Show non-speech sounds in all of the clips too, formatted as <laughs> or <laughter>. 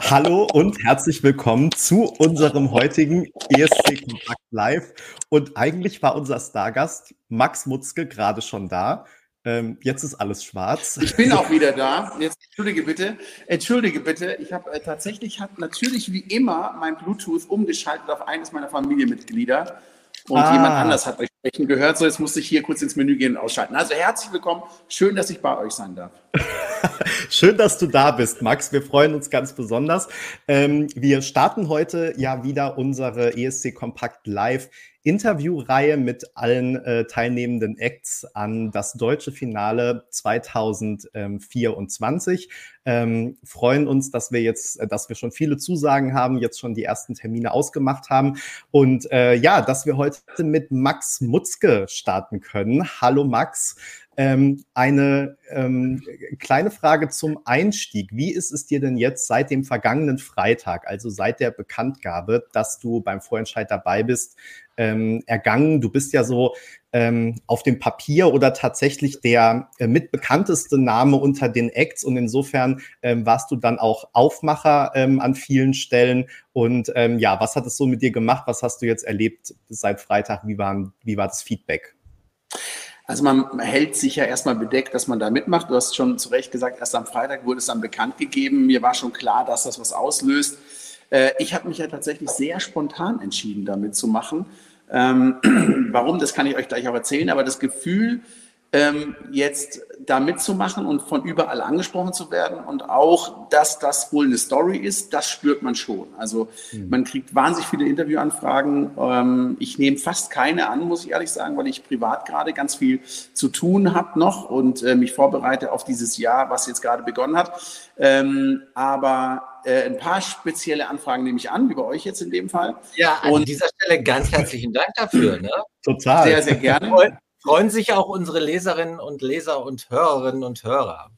Hallo und herzlich willkommen zu unserem heutigen ESC Kompakt Live. Und eigentlich war unser Stargast Max Mutzke gerade schon da. Ähm, jetzt ist alles schwarz. Ich bin auch wieder da. Jetzt entschuldige bitte. Entschuldige bitte. Ich habe äh, tatsächlich hat natürlich wie immer mein Bluetooth umgeschaltet auf eines meiner Familienmitglieder und ah. jemand anders hat sprechen gehört. So, jetzt musste ich hier kurz ins Menü gehen und ausschalten. Also herzlich willkommen. Schön, dass ich bei euch sein darf. <laughs> Schön, dass du da bist, Max. Wir freuen uns ganz besonders. Ähm, wir starten heute ja wieder unsere ESC Kompakt Live Interviewreihe mit allen äh, teilnehmenden Acts an das deutsche Finale 2024. Ähm, freuen uns, dass wir jetzt, äh, dass wir schon viele Zusagen haben, jetzt schon die ersten Termine ausgemacht haben und äh, ja, dass wir heute mit Max Mutzke starten können. Hallo Max. Ähm, eine ähm, kleine Frage zum Einstieg. Wie ist es dir denn jetzt seit dem vergangenen Freitag, also seit der Bekanntgabe, dass du beim Vorentscheid dabei bist, ähm, ergangen? Du bist ja so ähm, auf dem Papier oder tatsächlich der äh, mitbekannteste Name unter den Acts und insofern ähm, warst du dann auch Aufmacher ähm, an vielen Stellen. Und ja, was hat es so mit dir gemacht? Was hast du jetzt erlebt seit Freitag? Wie, waren, wie war das Feedback? Also man hält sich ja erstmal bedeckt, dass man da mitmacht. Du hast schon zu Recht gesagt, erst am Freitag wurde es dann bekannt gegeben. Mir war schon klar, dass das was auslöst. Äh, ich habe mich ja tatsächlich sehr spontan entschieden, damit zu machen. Ähm, <clears throat> warum, das kann ich euch gleich auch erzählen, aber das Gefühl, ähm, jetzt da mitzumachen und von überall angesprochen zu werden und auch, dass das wohl eine Story ist, das spürt man schon. Also mhm. man kriegt wahnsinnig viele Interviewanfragen. Ähm, ich nehme fast keine an, muss ich ehrlich sagen, weil ich privat gerade ganz viel zu tun habe noch und äh, mich vorbereite auf dieses Jahr, was jetzt gerade begonnen hat. Ähm, aber äh, ein paar spezielle Anfragen nehme ich an, wie bei euch jetzt in dem Fall. Ja, an und dieser Stelle ganz herzlichen Dank dafür. Ne? Total. Sehr, sehr gerne freuen sich auch unsere Leserinnen und Leser und Hörerinnen und Hörer.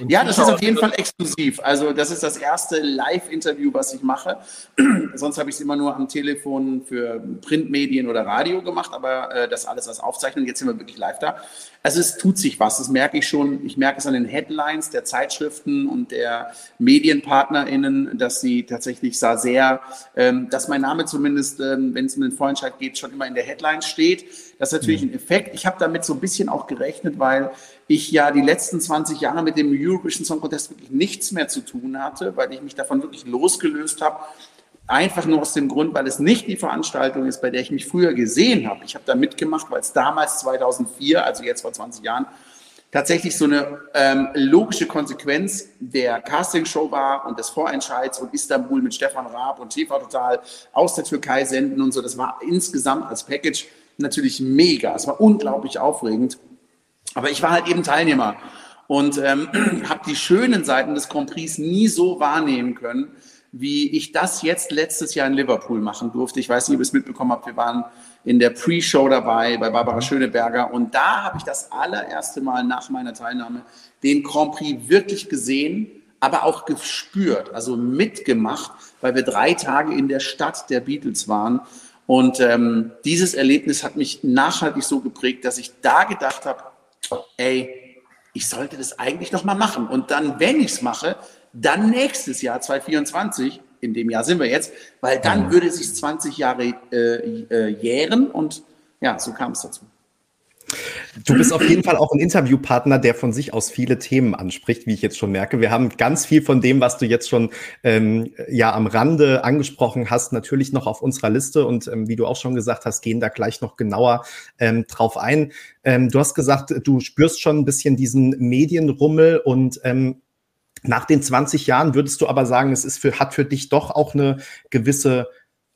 Und ja, das ist auf jeden Fall exklusiv. Also das ist das erste Live-Interview, was ich mache. <clears throat> Sonst habe ich es immer nur am Telefon für Printmedien oder Radio gemacht, aber äh, das alles als Aufzeichnung. Jetzt sind wir wirklich live da. Also es tut sich was, das merke ich schon. Ich merke es an den Headlines der Zeitschriften und der MedienpartnerInnen, dass sie tatsächlich sah sehr, ähm, dass mein Name zumindest, ähm, wenn es um den Vorentscheid geht, schon immer in der Headline steht. Das ist natürlich mhm. ein Effekt. Ich habe damit so ein bisschen auch gerechnet, weil ich ja die letzten 20 Jahre mit dem Eurovision Song Contest wirklich nichts mehr zu tun hatte, weil ich mich davon wirklich losgelöst habe. Einfach nur aus dem Grund, weil es nicht die Veranstaltung ist, bei der ich mich früher gesehen habe. Ich habe da mitgemacht, weil es damals 2004, also jetzt vor 20 Jahren, tatsächlich so eine ähm, logische Konsequenz der Castingshow war und des Vorentscheids und Istanbul mit Stefan Raab und TV Total aus der Türkei senden und so. Das war insgesamt als Package natürlich mega. Es war unglaublich aufregend. Aber ich war halt eben Teilnehmer und ähm, <clears throat> habe die schönen Seiten des Grand Prix nie so wahrnehmen können, wie ich das jetzt letztes Jahr in Liverpool machen durfte. Ich weiß nicht, ob ihr es mitbekommen habt. Wir waren in der Pre-Show dabei bei Barbara Schöneberger und da habe ich das allererste Mal nach meiner Teilnahme den Grand Prix wirklich gesehen, aber auch gespürt, also mitgemacht, weil wir drei Tage in der Stadt der Beatles waren. Und ähm, dieses Erlebnis hat mich nachhaltig so geprägt, dass ich da gedacht habe, ey, ich sollte das eigentlich noch mal machen. Und dann, wenn ich es mache, dann nächstes Jahr 2024, in dem Jahr sind wir jetzt, weil dann würde es sich 20 Jahre äh, äh, jähren und ja, so kam es dazu. Du bist auf jeden Fall auch ein Interviewpartner, der von sich aus viele Themen anspricht, wie ich jetzt schon merke. Wir haben ganz viel von dem, was du jetzt schon ähm, ja am Rande angesprochen hast, natürlich noch auf unserer Liste und ähm, wie du auch schon gesagt hast, gehen da gleich noch genauer ähm, drauf ein. Ähm, du hast gesagt, du spürst schon ein bisschen diesen Medienrummel und ähm, nach den 20 Jahren würdest du aber sagen, es ist für, hat für dich doch auch eine gewisse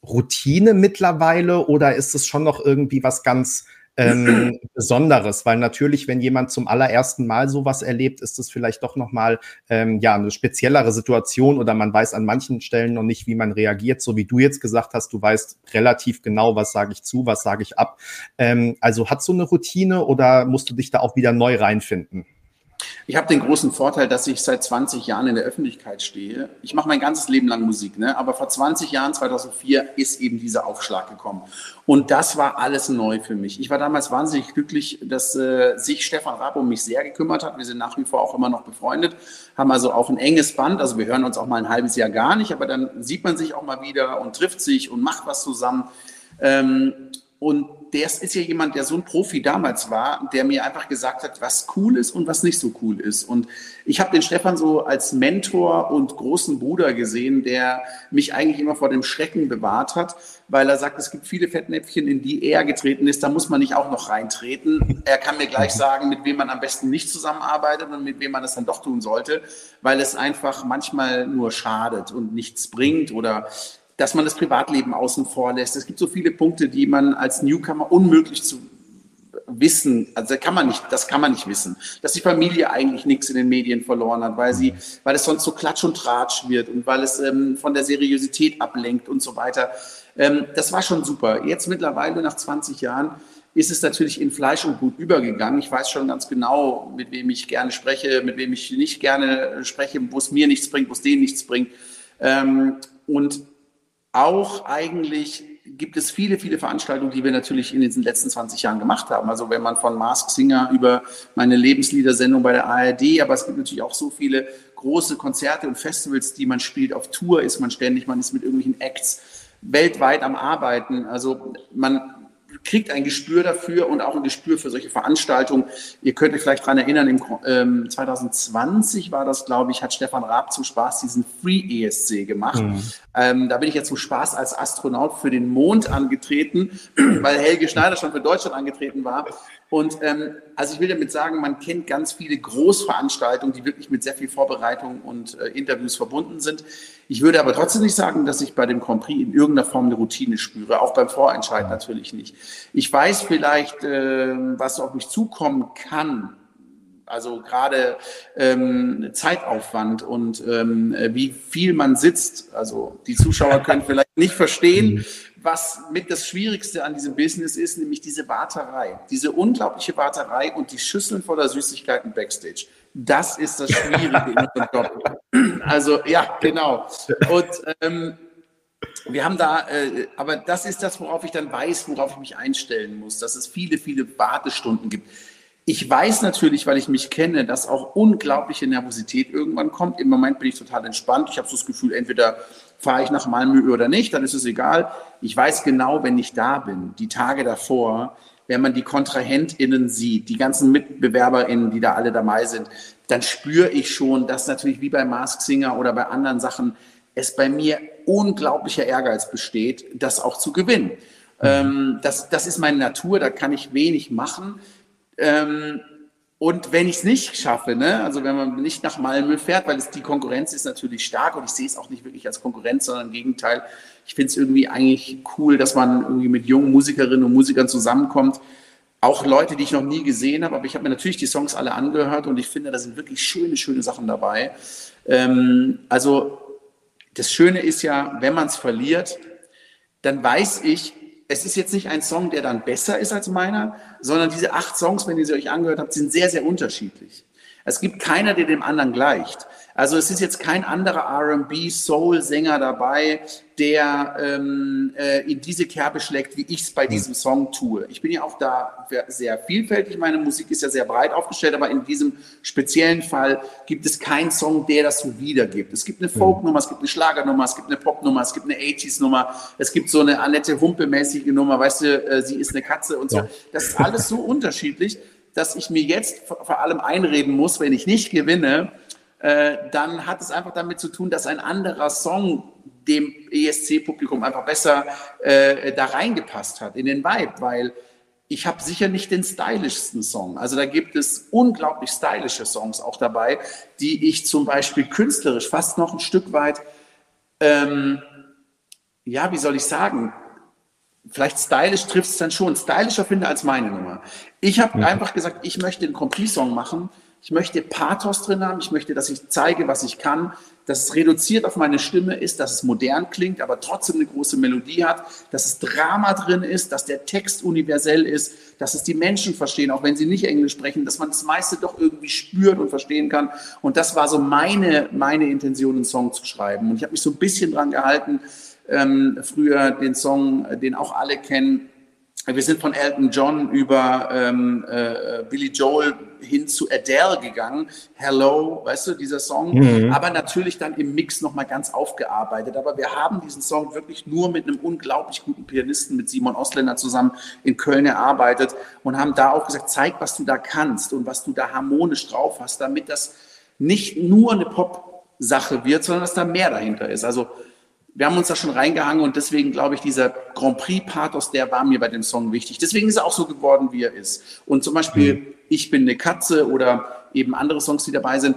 Routine mittlerweile oder ist es schon noch irgendwie was ganz ähm, Besonderes, weil natürlich, wenn jemand zum allerersten Mal sowas erlebt, ist es vielleicht doch nochmal ähm, ja, eine speziellere Situation oder man weiß an manchen Stellen noch nicht, wie man reagiert, so wie du jetzt gesagt hast, du weißt relativ genau, was sage ich zu, was sage ich ab. Ähm, also hat so eine Routine oder musst du dich da auch wieder neu reinfinden? Ich habe den großen Vorteil, dass ich seit 20 Jahren in der Öffentlichkeit stehe. Ich mache mein ganzes Leben lang Musik, ne? aber vor 20 Jahren, 2004, ist eben dieser Aufschlag gekommen. Und das war alles neu für mich. Ich war damals wahnsinnig glücklich, dass äh, sich Stefan Raab um mich sehr gekümmert hat. Wir sind nach wie vor auch immer noch befreundet, haben also auch ein enges Band. Also wir hören uns auch mal ein halbes Jahr gar nicht, aber dann sieht man sich auch mal wieder und trifft sich und macht was zusammen. Ähm, und der ist ja jemand, der so ein Profi damals war, der mir einfach gesagt hat, was cool ist und was nicht so cool ist. Und ich habe den Stefan so als Mentor und großen Bruder gesehen, der mich eigentlich immer vor dem Schrecken bewahrt hat, weil er sagt, es gibt viele Fettnäpfchen, in die er getreten ist, da muss man nicht auch noch reintreten. Er kann mir gleich <laughs> sagen, mit wem man am besten nicht zusammenarbeitet und mit wem man es dann doch tun sollte, weil es einfach manchmal nur schadet und nichts bringt oder dass man das Privatleben außen vor lässt. Es gibt so viele Punkte, die man als Newcomer unmöglich zu wissen, also kann man nicht, das kann man nicht wissen, dass die Familie eigentlich nichts in den Medien verloren hat, weil sie, weil es sonst so Klatsch und Tratsch wird und weil es ähm, von der Seriosität ablenkt und so weiter. Ähm, das war schon super. Jetzt mittlerweile nach 20 Jahren ist es natürlich in Fleisch und Blut übergegangen. Ich weiß schon ganz genau, mit wem ich gerne spreche, mit wem ich nicht gerne spreche, wo es mir nichts bringt, wo es denen nichts bringt. Ähm, und auch eigentlich gibt es viele, viele Veranstaltungen, die wir natürlich in den letzten 20 Jahren gemacht haben. Also wenn man von Mask Singer über meine Lebensliedersendung bei der ARD, aber es gibt natürlich auch so viele große Konzerte und Festivals, die man spielt. Auf Tour ist man ständig, man ist mit irgendwelchen Acts weltweit am Arbeiten. Also man kriegt ein Gespür dafür und auch ein Gespür für solche Veranstaltungen. Ihr könnt euch vielleicht daran erinnern, im, ähm, 2020 war das, glaube ich, hat Stefan Raab zum Spaß diesen Free ESC gemacht. Mhm. Ähm, da bin ich jetzt zum Spaß als Astronaut für den Mond angetreten, <clears throat> weil Helge Schneider schon für Deutschland angetreten war. Und ähm, also ich will damit sagen, man kennt ganz viele Großveranstaltungen, die wirklich mit sehr viel Vorbereitung und äh, Interviews verbunden sind. Ich würde aber trotzdem nicht sagen, dass ich bei dem Grand Prix in irgendeiner Form eine Routine spüre, auch beim Vorentscheid natürlich nicht. Ich weiß vielleicht, äh, was auf mich zukommen kann, also gerade ähm, Zeitaufwand und ähm, wie viel man sitzt. Also die Zuschauer können <laughs> vielleicht nicht verstehen, mhm was mit das Schwierigste an diesem Business ist, nämlich diese Warterei, diese unglaubliche Warterei und die Schüsseln voller Süßigkeiten backstage. Das ist das Schwierige in unserem Job. <laughs> Also ja, genau. Und ähm, wir haben da, äh, aber das ist das, worauf ich dann weiß, worauf ich mich einstellen muss, dass es viele, viele Wartestunden gibt. Ich weiß natürlich, weil ich mich kenne, dass auch unglaubliche Nervosität irgendwann kommt. Im Moment bin ich total entspannt. Ich habe so das Gefühl, entweder fahre ich nach Malmö oder nicht, dann ist es egal. Ich weiß genau, wenn ich da bin, die Tage davor, wenn man die KontrahentInnen sieht, die ganzen MitbewerberInnen, die da alle dabei sind, dann spüre ich schon, dass natürlich wie bei Mask Singer oder bei anderen Sachen es bei mir unglaublicher Ehrgeiz besteht, das auch zu gewinnen. Mhm. Ähm, das, das ist meine Natur, da kann ich wenig machen. Ähm, und wenn ich es nicht schaffe, ne, also wenn man nicht nach Malmö fährt, weil es, die Konkurrenz ist natürlich stark und ich sehe es auch nicht wirklich als Konkurrenz, sondern im Gegenteil, ich finde es irgendwie eigentlich cool, dass man irgendwie mit jungen Musikerinnen und Musikern zusammenkommt. Auch Leute, die ich noch nie gesehen habe, aber ich habe mir natürlich die Songs alle angehört und ich finde, da sind wirklich schöne, schöne Sachen dabei. Ähm, also das Schöne ist ja, wenn man es verliert, dann weiß ich, es ist jetzt nicht ein Song, der dann besser ist als meiner, sondern diese acht Songs, wenn ihr sie euch angehört habt, sind sehr, sehr unterschiedlich. Es gibt keiner, der dem anderen gleicht. Also es ist jetzt kein anderer R&B Soul Sänger dabei, der ähm, äh, in diese Kerbe schlägt, wie ich es bei hm. diesem Song tue. Ich bin ja auch da sehr vielfältig. Meine Musik ist ja sehr breit aufgestellt, aber in diesem speziellen Fall gibt es keinen Song, der das so wiedergibt. Es gibt eine hm. Folknummer, es gibt eine Schlagernummer, es gibt eine Popnummer, es gibt eine 80s Nummer, es gibt so eine Annette Humpe-mäßige Nummer, weißt du, äh, sie ist eine Katze und so. Ja. Das ist alles so unterschiedlich, dass ich mir jetzt vor allem einreden muss, wenn ich nicht gewinne, dann hat es einfach damit zu tun, dass ein anderer Song dem ESC-Publikum einfach besser äh, da reingepasst hat, in den Vibe, weil ich habe sicher nicht den stylischsten Song. Also da gibt es unglaublich stylische Songs auch dabei, die ich zum Beispiel künstlerisch fast noch ein Stück weit, ähm, ja, wie soll ich sagen, vielleicht stylisch trifft es dann schon, stylischer finde als meine Nummer. Ich habe mhm. einfach gesagt, ich möchte einen Complete-Song machen, Ich möchte Pathos drin haben. Ich möchte, dass ich zeige, was ich kann dass es reduziert auf meine Stimme ist, dass es modern klingt, aber trotzdem eine große Melodie hat, dass es Drama drin ist, dass der Text universell ist, dass es die Menschen verstehen, auch wenn sie nicht Englisch sprechen, dass man das meiste doch irgendwie spürt und verstehen kann. Und das war so meine, meine Intention, einen Song zu schreiben. Und ich habe mich so ein bisschen dran gehalten, ähm, früher den Song, den auch alle kennen, wir sind von Elton John über ähm, äh, Billy Joel hin zu Adele gegangen. Hello, weißt du, dieser Song. Mhm. Aber natürlich dann im Mix nochmal ganz aufgearbeitet. Aber wir haben diesen Song wirklich nur mit einem unglaublich guten Pianisten, mit Simon Osländer zusammen in Köln erarbeitet und haben da auch gesagt, zeig, was du da kannst und was du da harmonisch drauf hast, damit das nicht nur eine Pop-Sache wird, sondern dass da mehr dahinter ist. Also wir haben uns da schon reingehangen und deswegen glaube ich, dieser Grand Prix-Pathos, der war mir bei dem Song wichtig. Deswegen ist er auch so geworden, wie er ist. Und zum Beispiel mhm. Ich bin eine Katze oder eben andere Songs, die dabei sind,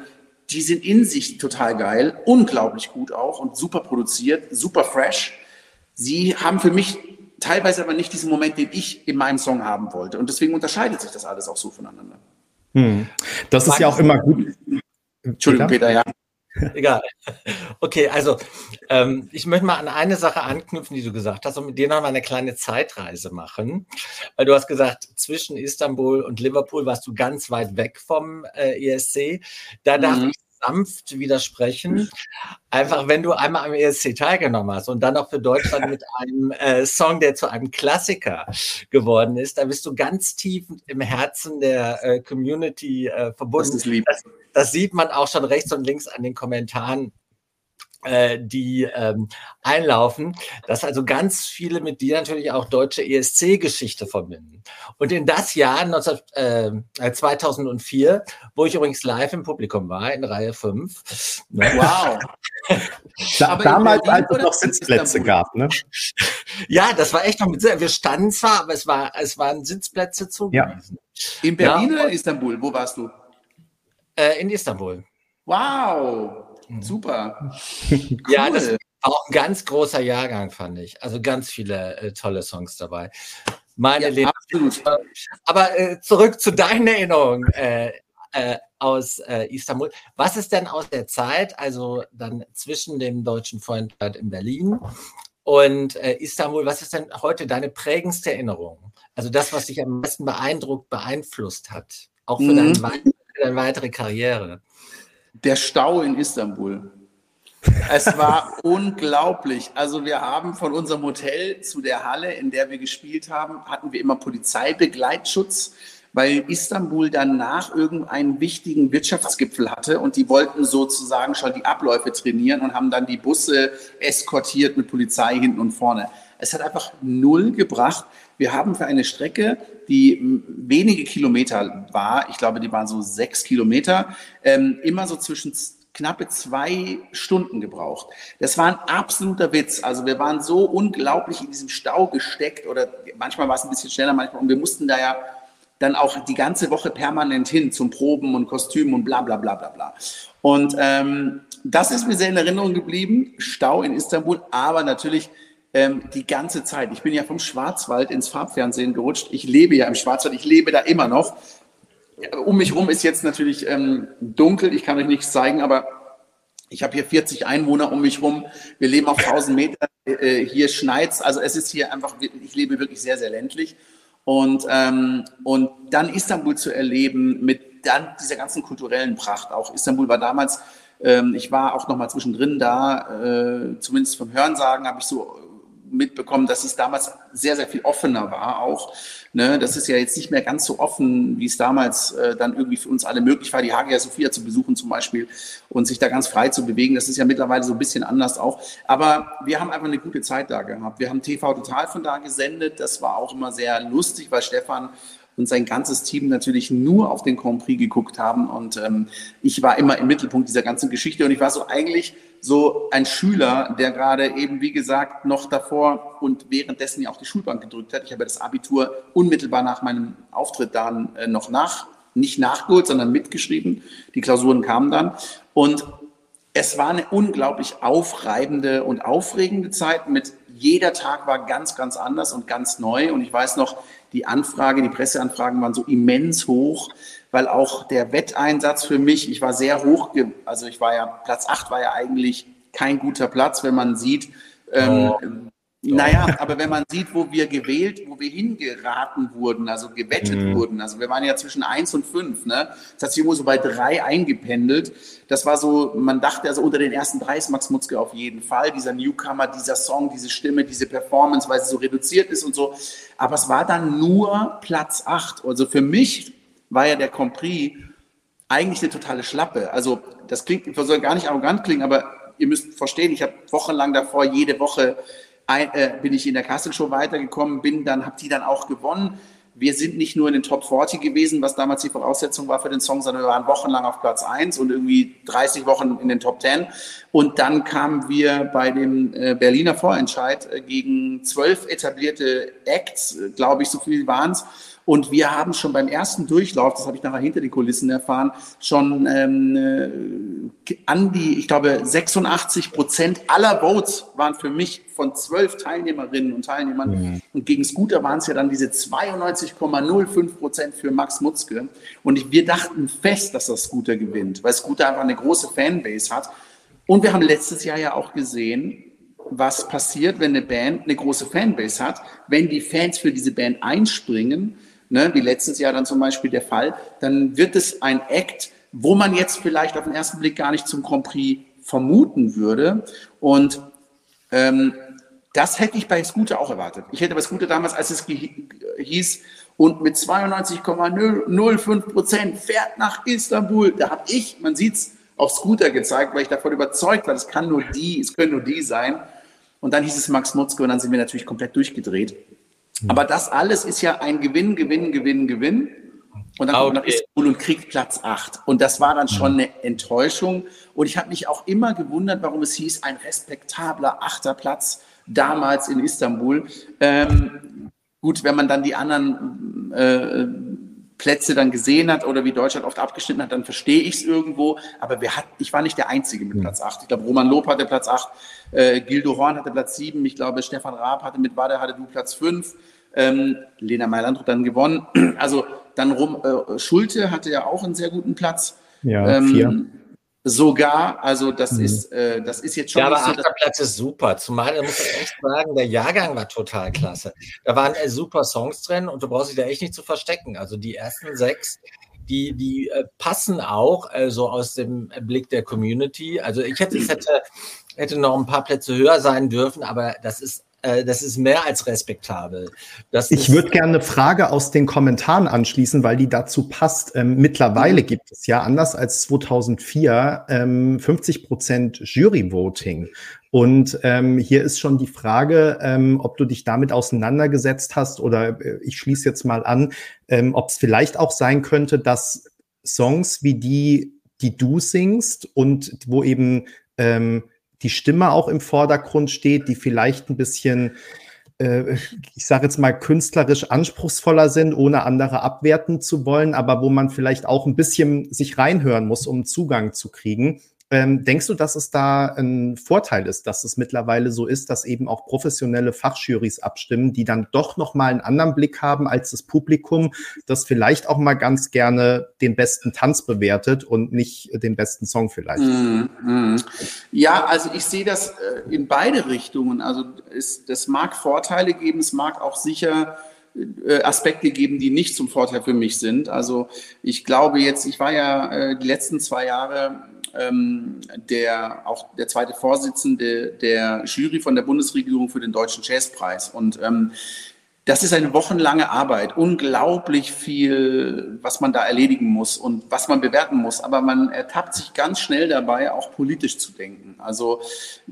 die sind in sich total geil, unglaublich gut auch und super produziert, super fresh. Sie haben für mich teilweise aber nicht diesen Moment, den ich in meinem Song haben wollte. Und deswegen unterscheidet sich das alles auch so voneinander. Hm. Das ist ja auch immer gut. Entschuldigung, Peter, ja. <laughs> Egal. Okay, also ähm, ich möchte mal an eine Sache anknüpfen, die du gesagt hast, und mit dir noch mal eine kleine Zeitreise machen. Weil du hast gesagt, zwischen Istanbul und Liverpool warst du ganz weit weg vom äh, ESC. Da mhm. darf ich sanft widersprechen. Einfach, wenn du einmal am ESC teilgenommen hast und dann auch für Deutschland mit <laughs> einem äh, Song, der zu einem Klassiker geworden ist, da bist du ganz tief im Herzen der äh, Community äh, verbunden. Das, das, das sieht man auch schon rechts und links an den Kommentaren die ähm, einlaufen, dass also ganz viele mit dir natürlich auch deutsche ESC-Geschichte verbinden. Und in das Jahr 19, äh, 2004, wo ich übrigens live im Publikum war, in Reihe 5. Ne? Wow. <laughs> da, damals, als es noch Sitzplätze gab, ne? Ja, das war echt noch mit, wir standen zwar, aber es, war, es waren Sitzplätze zugewiesen. Ja. In Berlin ja. oder Istanbul? Wo warst du? Äh, in Istanbul. Wow. Super. Cool. <laughs> Ja, das war auch ein ganz großer Jahrgang, fand ich. Also ganz viele äh, tolle Songs dabei. Meine ja, absolut. Aber äh, zurück zu deinen Erinnerungen äh, äh, aus äh, Istanbul. Was ist denn aus der Zeit, also dann zwischen dem deutschen Freund in Berlin und äh, Istanbul, was ist denn heute deine prägendste Erinnerung? Also das, was dich am meisten beeindruckt, beeinflusst hat, auch für, mhm. deine, für deine weitere Karriere? Der Stau in Istanbul. Es war <laughs> unglaublich. Also wir haben von unserem Hotel zu der Halle, in der wir gespielt haben, hatten wir immer Polizeibegleitschutz, weil Istanbul danach irgendeinen wichtigen Wirtschaftsgipfel hatte und die wollten sozusagen schon die Abläufe trainieren und haben dann die Busse eskortiert mit Polizei hinten und vorne. Es hat einfach null gebracht. Wir haben für eine Strecke, die wenige Kilometer war, ich glaube, die waren so sechs Kilometer, ähm, immer so zwischen knappe zwei Stunden gebraucht. Das war ein absoluter Witz. Also wir waren so unglaublich in diesem Stau gesteckt oder manchmal war es ein bisschen schneller, manchmal und wir mussten da ja dann auch die ganze Woche permanent hin zum Proben und Kostümen und bla bla bla bla bla. Und ähm, das ist mir sehr in Erinnerung geblieben. Stau in Istanbul, aber natürlich ähm, die ganze Zeit. Ich bin ja vom Schwarzwald ins Farbfernsehen gerutscht. Ich lebe ja im Schwarzwald, ich lebe da immer noch. Um mich rum ist jetzt natürlich ähm, dunkel, ich kann euch nichts zeigen, aber ich habe hier 40 Einwohner um mich rum. Wir leben auf 1000 Meter. Äh, hier schneit's. Also es ist hier einfach, ich lebe wirklich sehr, sehr ländlich. Und, ähm, und dann Istanbul zu erleben mit dann dieser ganzen kulturellen Pracht. Auch Istanbul war damals, ähm, ich war auch noch mal zwischendrin da, äh, zumindest vom Hörensagen habe ich so mitbekommen, dass es damals sehr, sehr viel offener war auch. Ne? Das ist ja jetzt nicht mehr ganz so offen, wie es damals äh, dann irgendwie für uns alle möglich war, die Hagia Sophia zu besuchen zum Beispiel und sich da ganz frei zu bewegen. Das ist ja mittlerweile so ein bisschen anders auch. Aber wir haben einfach eine gute Zeit da gehabt. Wir haben TV Total von da gesendet. Das war auch immer sehr lustig, weil Stefan und sein ganzes Team natürlich nur auf den Grand Prix geguckt haben. Und ähm, ich war immer im Mittelpunkt dieser ganzen Geschichte. Und ich war so eigentlich so ein Schüler, der gerade eben, wie gesagt, noch davor und währenddessen ja auch die Schulbank gedrückt hat. Ich habe das Abitur unmittelbar nach meinem Auftritt dann äh, noch nach, nicht nachgeholt, sondern mitgeschrieben. Die Klausuren kamen dann. Und es war eine unglaublich aufreibende und aufregende Zeit mit jeder Tag war ganz, ganz anders und ganz neu. Und ich weiß noch, die Anfrage, die Presseanfragen waren so immens hoch weil auch der Wetteinsatz für mich, ich war sehr hoch, also ich war ja, Platz 8 war ja eigentlich kein guter Platz, wenn man sieht, ähm. Naja, aber wenn man sieht, wo wir gewählt, wo wir hingeraten wurden, also gewettet mhm. wurden, also wir waren ja zwischen eins und fünf, ne? Das hat sich irgendwo so bei drei eingependelt. Das war so, man dachte also unter den ersten drei ist Max Mutzke auf jeden Fall, dieser Newcomer, dieser Song, diese Stimme, diese Performance, weil sie so reduziert ist und so. Aber es war dann nur Platz acht. Also für mich war ja der Compris eigentlich eine totale Schlappe. Also das klingt, soll gar nicht arrogant klingen, aber ihr müsst verstehen, ich habe wochenlang davor jede Woche ein, äh, bin ich in der Castle Show weitergekommen, bin dann, habe die dann auch gewonnen. Wir sind nicht nur in den Top 40 gewesen, was damals die Voraussetzung war für den Song, sondern wir waren wochenlang auf Platz 1 und irgendwie 30 Wochen in den Top 10. Und dann kamen wir bei dem äh, Berliner Vorentscheid äh, gegen zwölf etablierte Acts, äh, glaube ich, so viel waren es und wir haben schon beim ersten Durchlauf, das habe ich nachher hinter den Kulissen erfahren, schon ähm, äh, an die, ich glaube, 86 Prozent aller Votes waren für mich von zwölf Teilnehmerinnen und Teilnehmern. Mhm. Und gegen Scooter waren es ja dann diese 92,05 Prozent für Max Mutzke. Und ich, wir dachten fest, dass das Scooter gewinnt, weil Scooter einfach eine große Fanbase hat. Und wir haben letztes Jahr ja auch gesehen, was passiert, wenn eine Band eine große Fanbase hat, wenn die Fans für diese Band einspringen ne, wie letztes Jahr dann zum Beispiel der Fall, dann wird es ein Act, wo man jetzt vielleicht auf den ersten Blick gar nicht zum Grand Prix vermuten würde. Und ähm, das hätte ich bei Scooter auch erwartet. Ich hätte bei Scooter damals, als es hieß, und mit 92,05 Prozent fährt nach Istanbul, da habe ich, man sieht es, auf Scooter gezeigt, weil ich davon überzeugt war, es kann nur die, es können nur die sein. Und dann hieß es Max Mutzke und dann sind wir natürlich komplett durchgedreht. Aber das alles ist ja ein Gewinn, Gewinn, Gewinn, Gewinn. Und dann okay. kommt Istanbul und kriegt Platz 8. Und das war dann schon eine Enttäuschung. Und ich habe mich auch immer gewundert, warum es hieß, ein respektabler achter Platz damals in Istanbul. Ähm, gut, wenn man dann die anderen äh, Plätze dann gesehen hat oder wie Deutschland oft abgeschnitten hat, dann verstehe ich es irgendwo. Aber wir hat, ich war nicht der Einzige mit Platz 8. Ich glaube, Roman Lob hatte Platz 8, äh, Gildo Horn hatte Platz 7. Ich glaube, Stefan Raab hatte mit Wade hatte du Platz 5. Ähm, Lena Meiland hat dann gewonnen. <clears throat> Also dann rum, äh, Schulte hatte ja auch einen sehr guten Platz. Ja, ähm, vier. Sogar, also das mhm. ist, äh, das ist jetzt schon. Ja, aber so, achter Platz ist super. Zumal, da muss ich echt sagen, der Jahrgang war total klasse. Da waren äh, super Songs drin und du brauchst dich da echt nicht zu verstecken. Also die ersten sechs, die, die äh, passen auch äh, so aus dem Blick der Community. Also ich hätte, es hätte, hätte noch ein paar Plätze höher sein dürfen, aber das ist äh, das ist mehr als respektabel. Das ich würde gerne eine Frage aus den Kommentaren anschließen, weil die dazu passt. Ähm, mittlerweile mhm. gibt es ja, anders als 2004, ähm, 50 Prozent Jury-Voting. Und ähm, hier ist schon die Frage, ähm, ob du dich damit auseinandergesetzt hast oder äh, ich schließe jetzt mal an, ähm, ob es vielleicht auch sein könnte, dass Songs wie die, die du singst und wo eben ähm, die Stimme auch im Vordergrund steht, die vielleicht ein bisschen, äh, ich sage jetzt mal, künstlerisch anspruchsvoller sind, ohne andere abwerten zu wollen, aber wo man vielleicht auch ein bisschen sich reinhören muss, um Zugang zu kriegen. Ähm, denkst du, dass es da ein Vorteil ist, dass es mittlerweile so ist, dass eben auch professionelle Fachjurys abstimmen, die dann doch noch mal einen anderen Blick haben als das Publikum, das vielleicht auch mal ganz gerne den besten Tanz bewertet und nicht den besten Song vielleicht? Mm, mm. Ja, also ich sehe das äh, in beide Richtungen. Also es, das mag Vorteile geben, es mag auch sicher Aspekte geben, die nicht zum Vorteil für mich sind. Also ich glaube jetzt, ich war ja äh, die letzten zwei Jahre ähm, der auch der zweite Vorsitzende der Jury von der Bundesregierung für den Deutschen Jazzpreis. Und ähm, das ist eine wochenlange Arbeit, unglaublich viel, was man da erledigen muss und was man bewerten muss. Aber man ertappt sich ganz schnell dabei, auch politisch zu denken. Also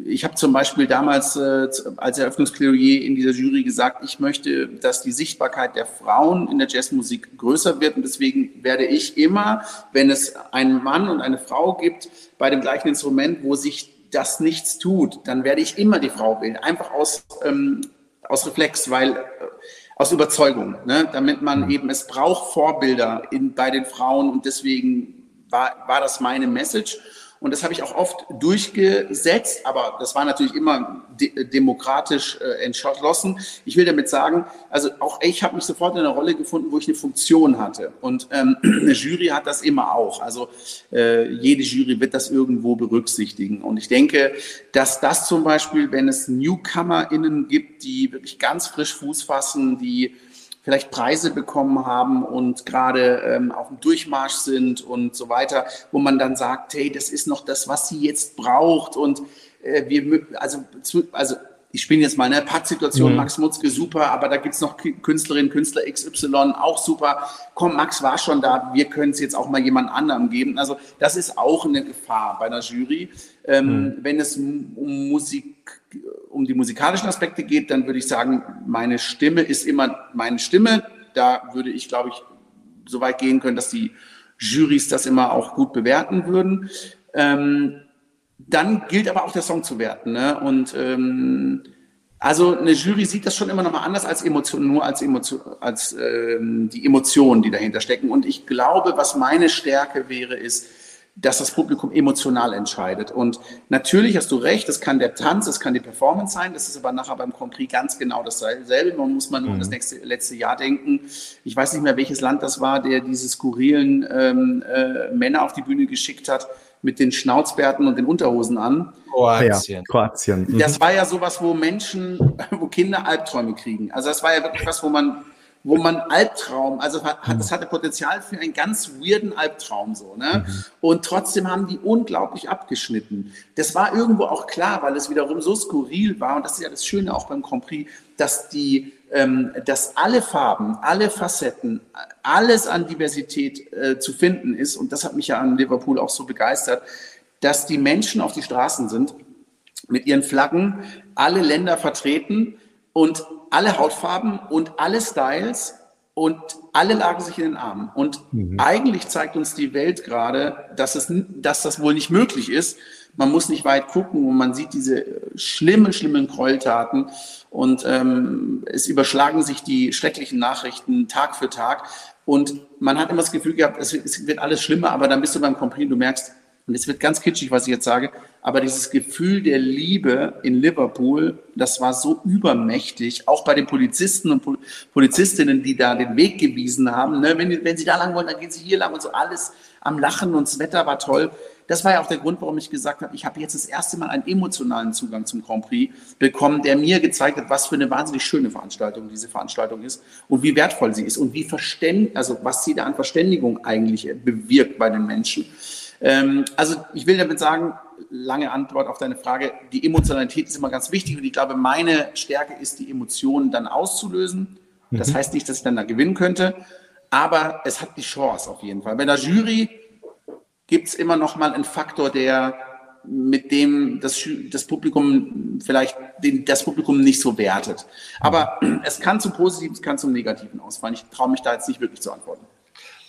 ich habe zum Beispiel damals äh, als Eröffnungsplädoyer in dieser Jury gesagt, ich möchte, dass die Sichtbarkeit der Frauen in der Jazzmusik größer wird. Und deswegen werde ich immer, wenn es einen Mann und eine Frau gibt, bei dem gleichen Instrument, wo sich das nichts tut, dann werde ich immer die Frau wählen. Einfach aus ähm, aus Reflex, weil äh, aus Überzeugung, ne? damit man mhm. eben, es braucht Vorbilder in, bei den Frauen und deswegen war, war das meine Message. Und das habe ich auch oft durchgesetzt, aber das war natürlich immer de demokratisch äh, entschlossen. Ich will damit sagen, also auch ich habe mich sofort in einer Rolle gefunden, wo ich eine Funktion hatte. Und ähm, <clears throat> eine Jury hat das immer auch. Also äh, jede Jury wird das irgendwo berücksichtigen. Und ich denke, dass das zum Beispiel, wenn es NewcomerInnen gibt, die wirklich ganz frisch Fuß fassen, die vielleicht Preise bekommen haben und gerade ähm, auf dem Durchmarsch sind und so weiter, wo man dann sagt, hey, das ist noch das, was sie jetzt braucht und äh, wir, also, also ich spiele jetzt mal eine Pattsituation, mhm. Max Mutzke super, aber da gibt's noch Künstlerin, Künstler XY, auch super. Komm, Max war schon da, wir können es jetzt auch mal jemand anderem geben. Also das ist auch eine Gefahr bei einer Jury. Ähm, mhm. Wenn es um Musik, um die musikalischen Aspekte geht, dann würde ich sagen, meine Stimme ist immer meine Stimme. Da würde ich, glaube ich, so weit gehen können, dass die Jurys das immer auch gut bewerten würden. Ähm, dann gilt aber auch der Song zu werten. Ne? Und ähm, also eine Jury sieht das schon immer noch mal anders als Emotion, nur als Emotion, als ähm, die Emotionen, die dahinter stecken. Und ich glaube, was meine Stärke wäre, ist, dass das Publikum emotional entscheidet. Und natürlich hast du recht, das kann der Tanz, das kann die Performance sein, das ist aber nachher beim Grand Prix ganz genau dasselbe. Man muss mal nur mhm. an das nächste, letzte Jahr denken. Ich weiß nicht mehr, welches Land das war, der diese skurrilen ähm, äh, Männer auf die Bühne geschickt hat mit den Schnauzbärten und den Unterhosen an. Kroatien. Kroatien. Mhm. Das war ja sowas, wo Menschen, <laughs> wo Kinder Albträume kriegen. Also das war ja wirklich was, wo man, wo man Albtraum, also hat, mhm. das hatte Potenzial für einen ganz weirden Albtraum so, ne? Mhm. Und trotzdem haben die unglaublich abgeschnitten. Das war irgendwo auch klar, weil es wiederum so skurril war und das ist ja das Schöne auch beim Grand Prix, dass die ähm, dass alle Farben, alle Facetten, alles an Diversität äh, zu finden ist. Und das hat mich ja an Liverpool auch so begeistert, dass die Menschen auf die Straßen sind mit ihren Flaggen, alle Länder vertreten und alle Hautfarben und alle Styles und alle lagen sich in den Armen. Und mhm. eigentlich zeigt uns die Welt gerade, dass, es, dass das wohl nicht möglich ist. Man muss nicht weit gucken und man sieht diese schlimmen, schlimmen Gräueltaten. Und ähm, es überschlagen sich die schrecklichen Nachrichten Tag für Tag. Und man hat immer das Gefühl gehabt, es wird, es wird alles schlimmer, aber dann bist du beim Compris, du merkst, und es wird ganz kitschig, was ich jetzt sage, aber dieses Gefühl der Liebe in Liverpool, das war so übermächtig, auch bei den Polizisten und Polizistinnen, die da den Weg gewiesen haben. Ne? Wenn, wenn sie da lang wollen, dann gehen sie hier lang und so alles am Lachen und das Wetter war toll. Das war ja auch der Grund, warum ich gesagt habe, ich habe jetzt das erste Mal einen emotionalen Zugang zum Grand Prix bekommen, der mir gezeigt hat, was für eine wahnsinnig schöne Veranstaltung diese Veranstaltung ist und wie wertvoll sie ist und wie verständ, also was sie da an Verständigung eigentlich bewirkt bei den Menschen. Ähm, also ich will damit sagen, lange Antwort auf deine Frage, die Emotionalität ist immer ganz wichtig und ich glaube, meine Stärke ist, die Emotionen dann auszulösen. Das mhm. heißt nicht, dass ich dann da gewinnen könnte, aber es hat die Chance auf jeden Fall. Bei der Jury gibt es immer noch mal einen Faktor, der mit dem das, das Publikum vielleicht den, das Publikum nicht so wertet. Aber es kann zum Positiven, es kann zum Negativen ausfallen. Ich traue mich da jetzt nicht wirklich zu antworten.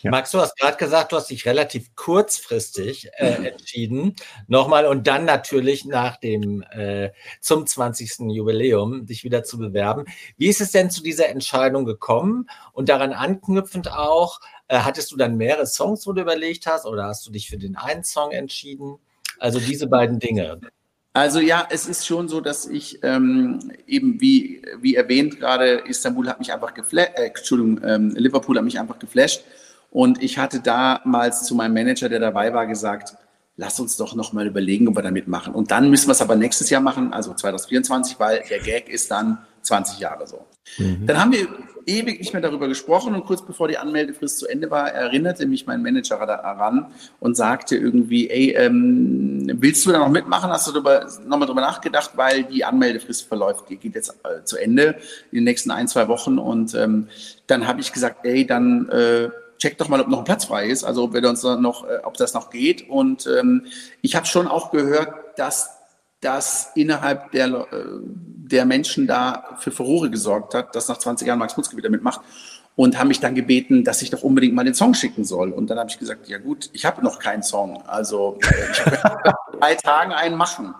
Ja. Max, du hast gerade gesagt, du hast dich relativ kurzfristig äh, <laughs> entschieden, nochmal und dann natürlich nach dem äh, zum 20. Jubiläum dich wieder zu bewerben. Wie ist es denn zu dieser Entscheidung gekommen? Und daran anknüpfend auch, äh, hattest du dann mehrere Songs, wo du überlegt hast, oder hast du dich für den einen Song entschieden? Also diese beiden Dinge. Also ja, es ist schon so, dass ich ähm, eben wie, wie erwähnt gerade, Istanbul hat mich einfach geflasht, äh, Entschuldigung, ähm, Liverpool hat mich einfach geflasht. Und ich hatte damals zu meinem Manager, der dabei war, gesagt, lass uns doch nochmal überlegen, ob wir damit machen. Und dann müssen wir es aber nächstes Jahr machen, also 2024, weil der Gag ist dann 20 Jahre so. Mhm. Dann haben wir ewig nicht mehr darüber gesprochen und kurz bevor die Anmeldefrist zu Ende war, erinnerte mich mein Manager daran und sagte irgendwie, ey, ähm, willst du da noch mitmachen? Hast du darüber, nochmal drüber nachgedacht, weil die Anmeldefrist verläuft, die geht jetzt äh, zu Ende in den nächsten ein, zwei Wochen und ähm, dann habe ich gesagt, ey, dann äh, check doch mal, ob noch ein Platz frei ist, also ob wir uns noch, äh, ob das noch geht. Und ähm, ich habe schon auch gehört, dass das innerhalb der, äh, der Menschen da für Furore gesorgt hat, dass nach 20 Jahren Max Mutzke wieder mitmacht und haben mich dann gebeten, dass ich doch unbedingt mal den Song schicken soll. Und dann habe ich gesagt, ja gut, ich habe noch keinen Song, also äh, ich kann <laughs> drei Tagen einen machen.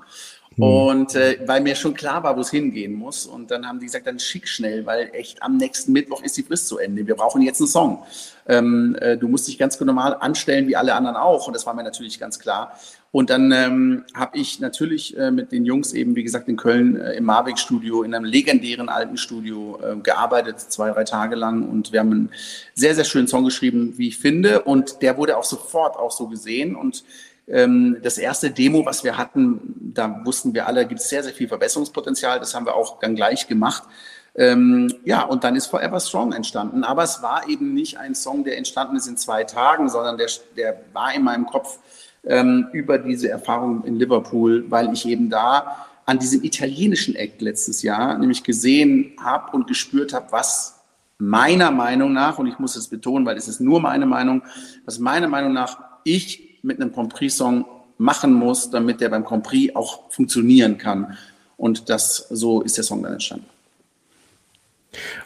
Mhm. Und äh, weil mir schon klar war, wo es hingehen muss. Und dann haben die gesagt, dann schick schnell, weil echt am nächsten Mittwoch ist die Frist zu Ende. Wir brauchen jetzt einen Song. Ähm, äh, du musst dich ganz normal anstellen, wie alle anderen auch. Und das war mir natürlich ganz klar. Und dann ähm, habe ich natürlich äh, mit den Jungs eben, wie gesagt, in Köln äh, im Marwig-Studio, in einem legendären alten Studio äh, gearbeitet, zwei, drei Tage lang. Und wir haben einen sehr, sehr schönen Song geschrieben, wie ich finde. Und der wurde auch sofort auch so gesehen. Und das erste Demo, was wir hatten, da wussten wir alle, gibt es sehr, sehr viel Verbesserungspotenzial. Das haben wir auch dann gleich gemacht. Ähm, ja, und dann ist Forever Strong entstanden. Aber es war eben nicht ein Song, der entstanden ist in zwei Tagen, sondern der, der war in meinem Kopf ähm, über diese Erfahrung in Liverpool, weil ich eben da an diesem italienischen Act letztes Jahr nämlich gesehen habe und gespürt habe, was meiner Meinung nach, und ich muss es betonen, weil es ist nur meine Meinung, was meiner Meinung nach ich mit einem Grand Prix-Song machen muss, damit der beim Grand Prix auch funktionieren kann. Und das, so ist der Song dann entstanden.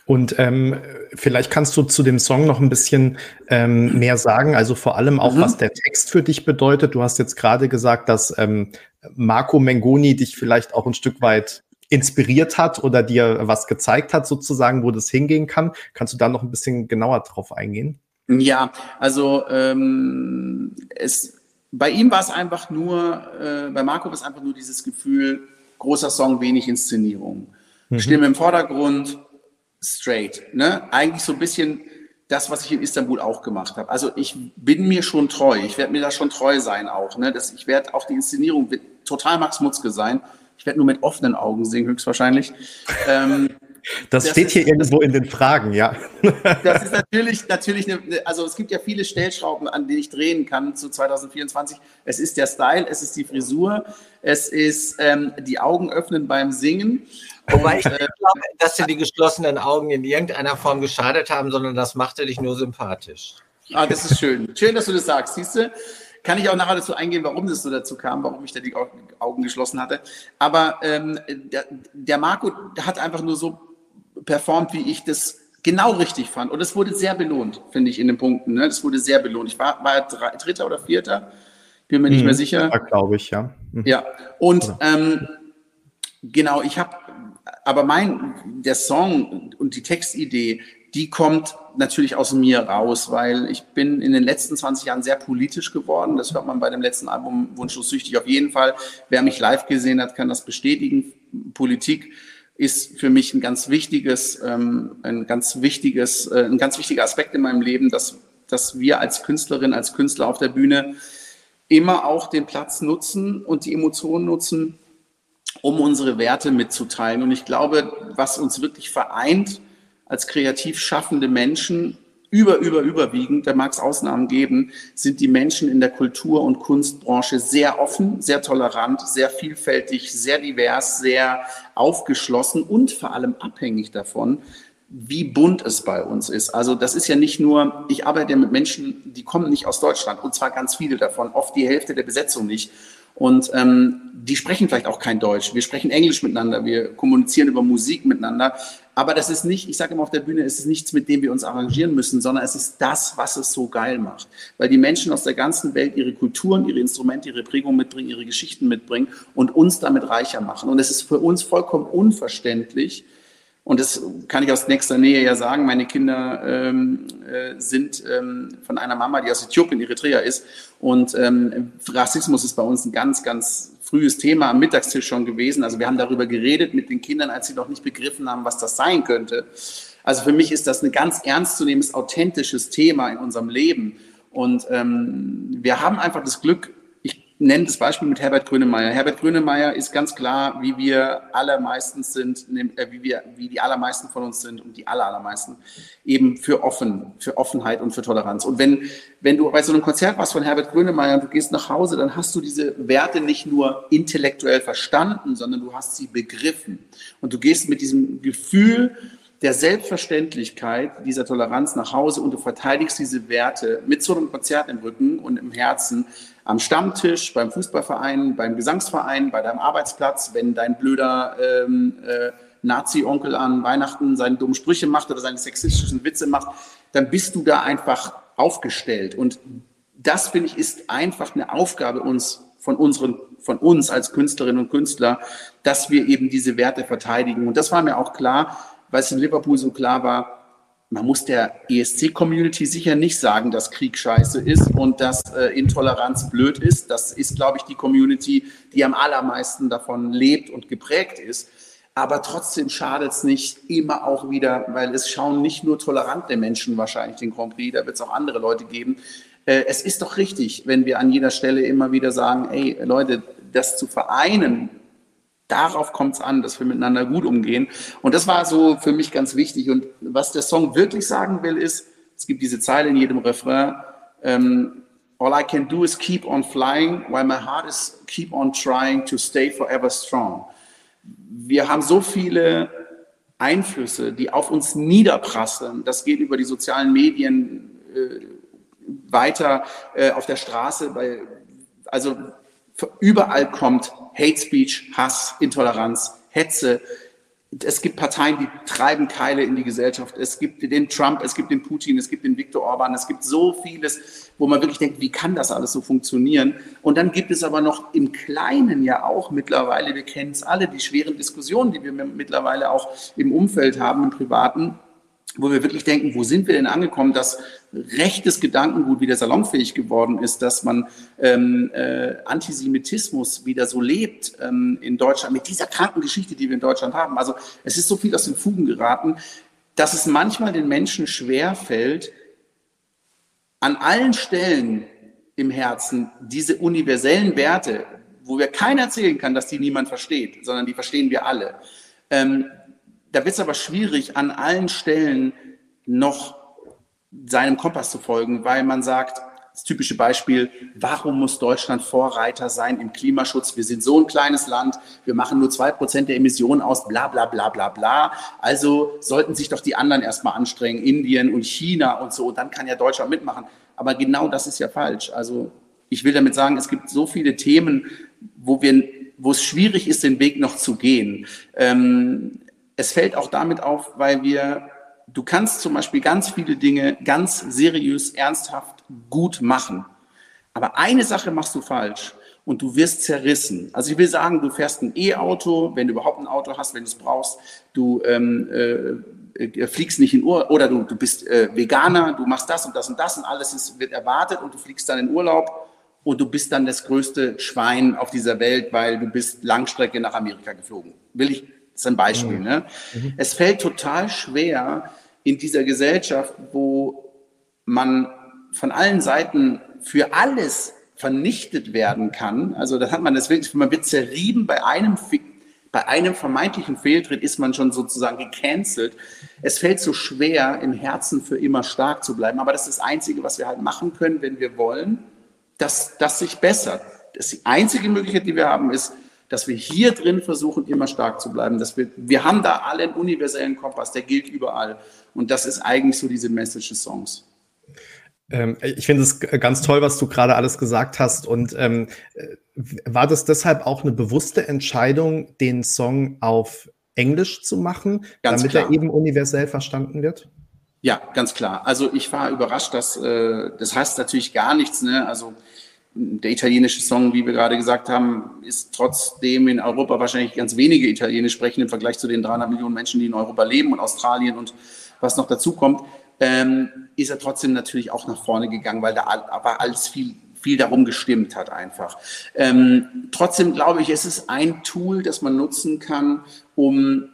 Und ähm, vielleicht kannst du zu dem Song noch ein bisschen ähm, mehr sagen, also vor allem auch, mhm. was der Text für dich bedeutet. Du hast jetzt gerade gesagt, dass ähm, Marco Mengoni dich vielleicht auch ein Stück weit inspiriert hat oder dir was gezeigt hat, sozusagen, wo das hingehen kann. Kannst du da noch ein bisschen genauer drauf eingehen? Ja, also ähm, es, bei ihm war es einfach nur, äh, bei Marco war es einfach nur dieses Gefühl, großer Song, wenig Inszenierung. Mhm. Stimme im Vordergrund, straight. Ne? Eigentlich so ein bisschen das, was ich in Istanbul auch gemacht habe. Also ich bin mir schon treu. Ich werde mir da schon treu sein auch. Ne? Das, ich werde auch die Inszenierung total Max Mutzke sein. Ich werde nur mit offenen Augen singen, höchstwahrscheinlich. ähm, das, das, steht hier ist, irgendwo in den Fragen, ja. <laughs> Das ist natürlich, natürlich eine, also es gibt ja viele Stellschrauben, an denen ich drehen kann zu 2024. Es ist der Style, es ist die Frisur, es ist ähm, die Augen öffnen beim Singen. Wobei ich nicht äh, glaube, dass dir die geschlossenen Augen in irgendeiner Form geschadet haben, sondern das machte dich nur sympathisch. Ah, das ist schön. Schön, dass du das sagst. Siehst du? Kann ich auch nachher dazu eingehen, warum das so dazu kam, warum ich da die Augen geschlossen hatte. Aber ähm, der, der Marco hat einfach nur so performt, wie ich das genau richtig fand. Und es wurde sehr belohnt, finde ich, in den Punkten. Ne? Das wurde sehr belohnt. Ich war, war Dritter oder Vierter, bin mir nicht hm, mehr sicher. Glaube ich, ja. Hm. Ja, und ähm, genau, ich habe aber mein, der Song und die Textidee, die kommt natürlich aus mir raus, weil ich bin in den letzten 20 Jahren sehr politisch geworden. Das hört man bei dem letzten Album Wunschlos süchtig auf jeden Fall. Wer mich live gesehen hat, kann das bestätigen. Politik ist für mich ein ganz wichtiges, ähm, ein ganz wichtiges, äh, ein ganz wichtiger Aspekt in meinem Leben, dass, dass wir als Künstlerin, als Künstler auf der Bühne immer auch den Platz nutzen und die Emotionen nutzen, um unsere Werte mitzuteilen. Und ich glaube, was uns wirklich vereint als kreativ schaffende Menschen, über, über, überwiegend, da mag es Ausnahmen geben, sind die Menschen in der Kultur- und Kunstbranche sehr offen, sehr tolerant, sehr vielfältig, sehr divers, sehr aufgeschlossen und vor allem abhängig davon, wie bunt es bei uns ist. Also das ist ja nicht nur, ich arbeite ja mit Menschen, die kommen nicht aus Deutschland und zwar ganz viele davon, oft die Hälfte der Besetzung nicht. Und ähm, die sprechen vielleicht auch kein Deutsch. Wir sprechen Englisch miteinander, wir kommunizieren über Musik miteinander. Aber das ist nicht, ich sage immer auf der Bühne, es ist nichts, mit dem wir uns arrangieren müssen, sondern es ist das, was es so geil macht. Weil die Menschen aus der ganzen Welt ihre Kulturen, ihre Instrumente, ihre Prägung mitbringen, ihre Geschichten mitbringen und uns damit reicher machen. Und es ist für uns vollkommen unverständlich, und das kann ich aus nächster Nähe ja sagen. Meine Kinder ähm, äh, sind ähm, von einer Mama, die aus Äthiopien, Eritrea ist. Und ähm, Rassismus ist bei uns ein ganz, ganz frühes Thema am Mittagstisch schon gewesen. Also wir haben darüber geredet mit den Kindern, als sie noch nicht begriffen haben, was das sein könnte. Also für mich ist das ein ganz ernstzunehmendes, authentisches Thema in unserem Leben. Und ähm, wir haben einfach das Glück, nenne das Beispiel mit Herbert Grönemeyer. Herbert Grönemeyer ist ganz klar, wie wir allermeistens sind, äh, wie wir, wie die allermeisten von uns sind und die aller, allermeisten eben für offen, für Offenheit und für Toleranz. Und wenn, wenn du bei so einem Konzert warst von Herbert Grönemeyer und du gehst nach Hause, dann hast du diese Werte nicht nur intellektuell verstanden, sondern du hast sie begriffen. Und du gehst mit diesem Gefühl, der Selbstverständlichkeit dieser Toleranz nach Hause und du verteidigst diese Werte mit so einem Konzert im Rücken und im Herzen am Stammtisch, beim Fußballverein, beim Gesangsverein, bei deinem Arbeitsplatz, wenn dein blöder ähm, äh, Nazi-Onkel an Weihnachten seine dummen Sprüche macht oder seine sexistischen Witze macht, dann bist du da einfach aufgestellt. Und das, finde ich, ist einfach eine Aufgabe uns von unseren, von uns als Künstlerinnen und Künstler, dass wir eben diese Werte verteidigen. Und das war mir auch klar, weil es in Liverpool so klar war, man muss der ESC-Community sicher nicht sagen, dass Krieg scheiße ist und dass äh, Intoleranz blöd ist. Das ist, glaube ich, die Community, die am allermeisten davon lebt und geprägt ist. Aber trotzdem schadet es nicht immer auch wieder, weil es schauen nicht nur tolerante Menschen wahrscheinlich den Grand Prix, da wird es auch andere Leute geben. Äh, es ist doch richtig, wenn wir an jeder Stelle immer wieder sagen, ey Leute, das zu vereinen, darauf kommt es an, dass wir miteinander gut umgehen. Und das war so für mich ganz wichtig. Und was der Song wirklich sagen will, ist, es gibt diese Zeile in jedem Refrain, ähm, All I can do is keep on flying, while my heart is keep on trying to stay forever strong. Wir haben so viele Einflüsse, die auf uns niederprasseln. Das geht über die sozialen Medien äh, weiter äh, auf der Straße. Bei, also überall kommt Hate Speech, Hass, Intoleranz, Hetze. Es gibt Parteien, die treiben Keile in die Gesellschaft. Es gibt den Trump, es gibt den Putin, es gibt den Viktor Orban. Es gibt so vieles, wo man wirklich denkt, wie kann das alles so funktionieren? Und dann gibt es aber noch im Kleinen ja auch mittlerweile, wir kennen es alle, die schweren Diskussionen, die wir mittlerweile auch im Umfeld haben, im Privaten, wo wir wirklich denken, wo sind wir denn angekommen, dass rechtes Gedankengut wieder salonfähig geworden ist, dass man ähm, äh, Antisemitismus wieder so lebt ähm, in Deutschland, mit dieser kranken Geschichte, die wir in Deutschland haben. Also es ist so viel aus den Fugen geraten, dass es manchmal den Menschen schwer fällt, an allen Stellen im Herzen diese universellen Werte, wo wir keiner erzählen kann, dass die niemand versteht, sondern die verstehen wir alle, ähm, da wird es aber schwierig, an allen Stellen noch seinem Kompass zu folgen, weil man sagt, das typische Beispiel, warum muss Deutschland Vorreiter sein im Klimaschutz? Wir sind so ein kleines Land, wir machen nur zwei Prozent der Emissionen aus, bla bla bla bla bla. Also sollten sich doch die anderen erstmal anstrengen, Indien und China und so, dann kann ja Deutschland mitmachen. Aber genau das ist ja falsch. Also ich will damit sagen, es gibt so viele Themen, wo wir wo es schwierig ist, den Weg noch zu gehen. Ähm, es fällt auch damit auf, weil wir, du kannst zum Beispiel ganz viele Dinge ganz seriös, ernsthaft, gut machen. Aber eine Sache machst du falsch und du wirst zerrissen. Also ich will sagen, du fährst ein E-Auto, wenn du überhaupt ein Auto hast, wenn du es brauchst, du ähm, äh, äh, fliegst nicht in Urlaub oder du, du bist äh, Veganer, du machst das und das und das und alles ist, wird erwartet und du fliegst dann in Urlaub und du bist dann das größte Schwein auf dieser Welt, weil du bist Langstrecke nach Amerika geflogen. Will ich das ist ein Beispiel. Ne? Mhm. Es fällt total schwer in dieser Gesellschaft, wo man von allen Seiten für alles vernichtet werden kann. Also das hat man das wirklich, man wird zerrieben bei einem bei einem vermeintlichen Fehltritt ist man schon sozusagen gecancelt. Es fällt so schwer, im Herzen für immer stark zu bleiben. Aber das ist das Einzige, was wir halt machen können, wenn wir wollen, dass das sich bessert. Das die einzige Möglichkeit, die wir haben, ist, dass wir hier drin versuchen, immer stark zu bleiben. Dass wir, wir haben da alle einen universellen Kompass, der gilt überall. Und das ist eigentlich so diese Message des Songs. Ähm, ich finde es ganz toll, was du gerade alles gesagt hast. Und ähm, war das deshalb auch eine bewusste Entscheidung, den Song auf Englisch zu machen, ganz damit klar. er eben universell verstanden wird? Ja, ganz klar. Also ich war überrascht, dass äh, das heißt natürlich gar nichts. Ne? Also der italienische Song, wie wir gerade gesagt haben, ist trotzdem in Europa wahrscheinlich ganz wenige Italienisch sprechen im Vergleich zu den 300 Millionen Menschen, die in Europa leben und Australien und was noch dazu kommt, ähm, ist er trotzdem natürlich auch nach vorne gegangen, weil da aber alles viel viel darum gestimmt hat einfach. Ähm, trotzdem glaube ich, es ist ein Tool, das man nutzen kann, um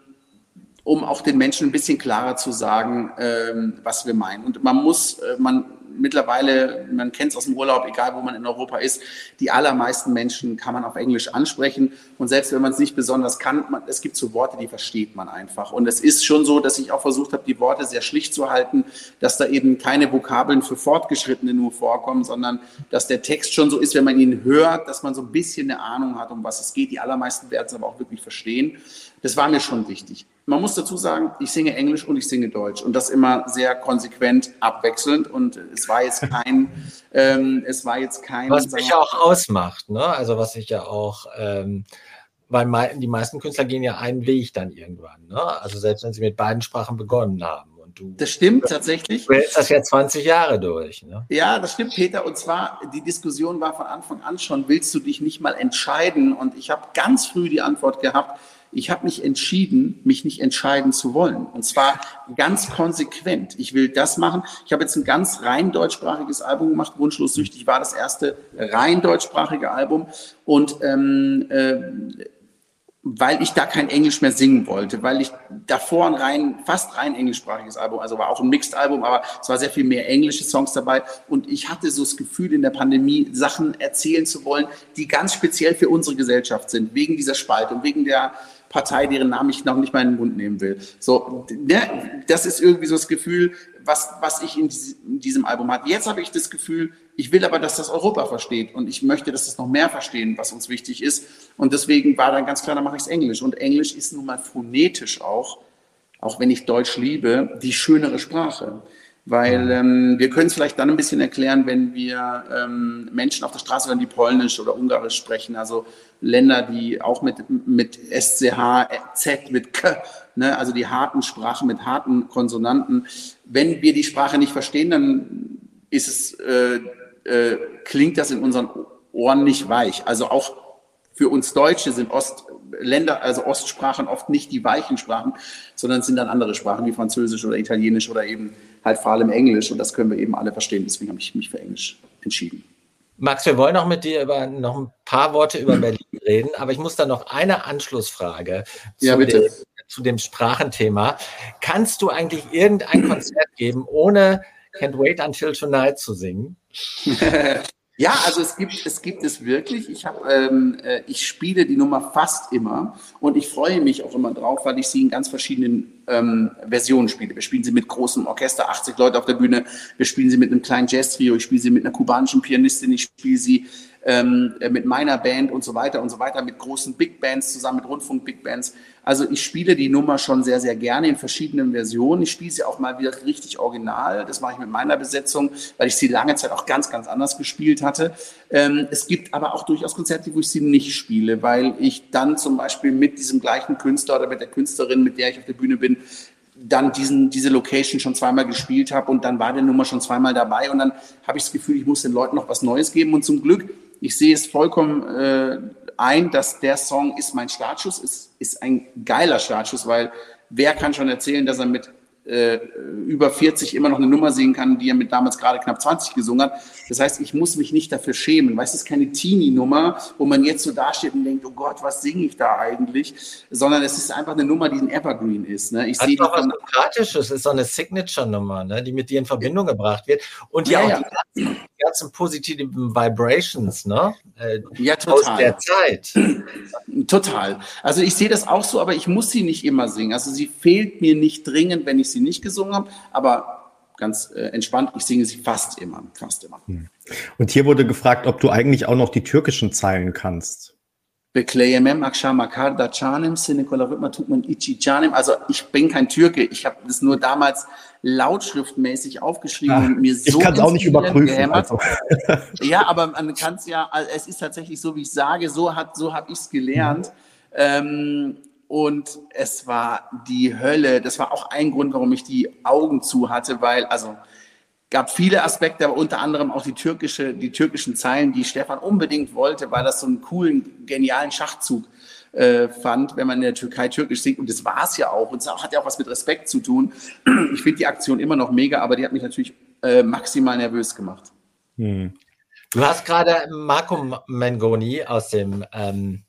um auch den Menschen ein bisschen klarer zu sagen, ähm, was wir meinen. Und man muss, äh, man mittlerweile, man kennt es aus dem Urlaub, egal wo man in Europa ist, die allermeisten Menschen kann man auf Englisch ansprechen. Und selbst wenn man es nicht besonders kann, man, es gibt so Worte, die versteht man einfach. Und es ist schon so, dass ich auch versucht habe, die Worte sehr schlicht zu halten, dass da eben keine Vokabeln für Fortgeschrittene nur vorkommen, sondern dass der Text schon so ist, wenn man ihn hört, dass man so ein bisschen eine Ahnung hat, um was es geht. Die allermeisten werden es aber auch wirklich verstehen. Das war mir schon wichtig. Man muss dazu sagen, ich singe Englisch und ich singe Deutsch und das immer sehr konsequent abwechselnd und es war jetzt kein, <laughs> ähm, es war jetzt kein. Was mich ja auch ausmacht, ne? Also was ich ja auch, ähm, weil die meisten Künstler gehen ja einen Weg dann irgendwann, ne? Also selbst wenn sie mit beiden Sprachen begonnen haben. Und du, das stimmt tatsächlich. Du hältst das ja 20 Jahre durch. Ne? Ja, das stimmt, Peter. Und zwar, die Diskussion war von Anfang an schon, willst du dich nicht mal entscheiden? Und ich habe ganz früh die Antwort gehabt, ich habe mich entschieden, mich nicht entscheiden zu wollen. Und zwar ganz konsequent. Ich will das machen. Ich habe jetzt ein ganz rein deutschsprachiges Album gemacht. Wunschlos süchtig war das erste rein deutschsprachige Album. Und ähm, äh, weil ich da kein Englisch mehr singen wollte, weil ich davor ein rein, fast rein englischsprachiges Album, also war auch ein Mixed-Album, aber es war sehr viel mehr englische Songs dabei und ich hatte so das Gefühl in der Pandemie Sachen erzählen zu wollen, die ganz speziell für unsere Gesellschaft sind, wegen dieser Spaltung, wegen der Partei, deren Namen ich noch nicht mal in den Mund nehmen will. So, ne, das ist irgendwie so das Gefühl, was, was ich in, diesem Album hatte. Jetzt habe ich das Gefühl, ich will aber, dass das Europa versteht und ich möchte, dass das noch mehr verstehen, was uns wichtig ist. Und deswegen war dann ganz klar, dann mache ich es Englisch. Und Englisch ist nun mal phonetisch auch, auch wenn ich Deutsch liebe, die schönere Sprache. Weil ähm, wir können es vielleicht dann ein bisschen erklären, wenn wir ähm, Menschen auf der Straße hören, die Polnisch oder Ungarisch sprechen, also Länder, die auch mit, mit SCH, Z, mit K, ne, also die harten Sprachen mit harten Konsonanten. Wenn wir die Sprache nicht verstehen, dann ist es, äh, äh, klingt das in unseren Ohren nicht weich. Also auch für uns Deutsche sind Ostländer, also Ostsprachen oft nicht die weichen Sprachen, sondern sind dann andere Sprachen wie Französisch oder Italienisch oder eben halt vor allem Englisch und das können wir eben alle verstehen. Deswegen habe ich mich für Englisch entschieden. Max, wir wollen auch mit dir über noch ein paar Worte über Berlin reden, aber ich muss da noch eine Anschlussfrage zu, ja, dem, zu dem Sprachenthema. Kannst du eigentlich irgendein Konzert geben, ohne Can't Wait Until Tonight zu singen? <laughs> Ja, also es gibt es gibt es wirklich. Ich habe ähm, äh, ich spiele die Nummer fast immer und ich freue mich auch immer drauf, weil ich sie in ganz verschiedenen ähm, Versionen spiele. Wir spielen sie mit großem Orchester, 80 Leute auf der Bühne. Wir spielen sie mit einem kleinen Jazz-Trio. Ich spiele sie mit einer kubanischen Pianistin. Ich spiele sie ähm, äh, mit meiner Band und so weiter und so weiter, mit großen Big Bands zusammen, mit Rundfunk-Big Bands. Also ich spiele die Nummer schon sehr, sehr gerne in verschiedenen Versionen. Ich spiele sie auch mal wieder richtig original. Das mache ich mit meiner Besetzung, weil ich sie lange Zeit auch ganz, ganz anders gespielt hatte. Ähm, es gibt aber auch durchaus Konzerte, wo ich sie nicht spiele, weil ich dann zum Beispiel mit diesem gleichen Künstler oder mit der Künstlerin, mit der ich auf der Bühne bin, dann diesen, diese Location schon zweimal gespielt habe und dann war der Nummer schon zweimal dabei und dann habe ich das Gefühl, ich muss den Leuten noch was Neues geben und zum Glück ich sehe es vollkommen äh, ein, dass der Song ist mein Startschuss, ist, ist ein geiler Startschuss, weil wer kann schon erzählen, dass er mit äh, über 40 immer noch eine Nummer singen kann, die er mit damals gerade knapp 20 gesungen hat. Das heißt, ich muss mich nicht dafür schämen. Weißt, es ist keine Teenie-Nummer, wo man jetzt so dasteht und denkt, oh Gott, was singe ich da eigentlich? Sondern es ist einfach eine Nummer, die ein Evergreen ist. Ne? Ich sehe doch was Demokratisches, ist so eine Signature-Nummer, ne? die mit dir in Verbindung gebracht wird und die ja, auch ja. Die, ganzen, die ganzen positiven Vibrations ne? Äh, ja, total. aus der Zeit. Total. Also ich sehe das auch so, aber ich muss sie nicht immer singen. Also sie fehlt mir nicht dringend, wenn ich sie nicht gesungen habe, aber ganz äh, entspannt, ich singe sie fast immer, fast immer. Hm. Und hier wurde gefragt, ob du eigentlich auch noch die türkischen Zeilen kannst. Also ich bin kein Türke, ich habe das nur damals lautschriftmäßig aufgeschrieben Ach, und mir so. Ich kann es auch nicht überprüfen. Also. <laughs> Ja, aber man kann es ja, es ist tatsächlich so, wie ich sage, so hat, so habe ich es gelernt. Mhm. Ähm, und es war die Hölle. Das war auch ein Grund, warum ich die Augen zu hatte, weil, also gab viele Aspekte, aber unter anderem auch die türkische, die türkischen Zeilen, die Stefan unbedingt wollte, weil das so einen coolen, genialen Schachzug äh, fand, wenn man in der Türkei türkisch singt. Und das war es ja auch. Und es hat ja auch was mit Respekt zu tun. <clears throat> Ich finde die Aktion immer noch mega, aber die hat mich natürlich äh, maximal nervös gemacht. Hm. Du hast gerade Marco Mengoni aus dem ähm,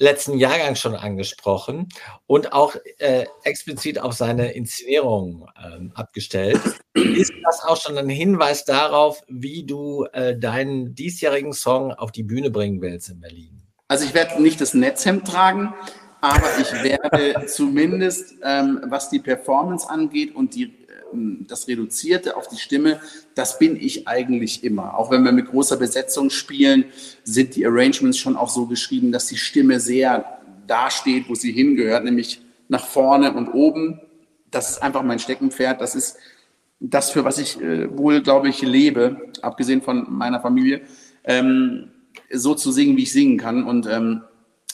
letzten Jahrgang schon angesprochen und auch äh, explizit auf seine Inszenierung ähm, abgestellt. Ist das auch schon ein Hinweis darauf, wie du äh, deinen diesjährigen Song auf die Bühne bringen willst in Berlin? Also ich werde nicht das Netzhemd tragen, aber ich werde zumindest, ähm, was die Performance angeht und die ähm, das Reduzierte auf die Stimme, das bin ich eigentlich immer. Auch wenn wir mit großer Besetzung spielen, sind die Arrangements schon auch so geschrieben, dass die Stimme sehr dasteht, wo sie hingehört, nämlich nach vorne und oben. Das ist einfach mein Steckenpferd. Das ist das, für was ich äh, wohl, glaube ich, lebe, abgesehen von meiner Familie, ähm, so zu singen, wie ich singen kann. Und ähm,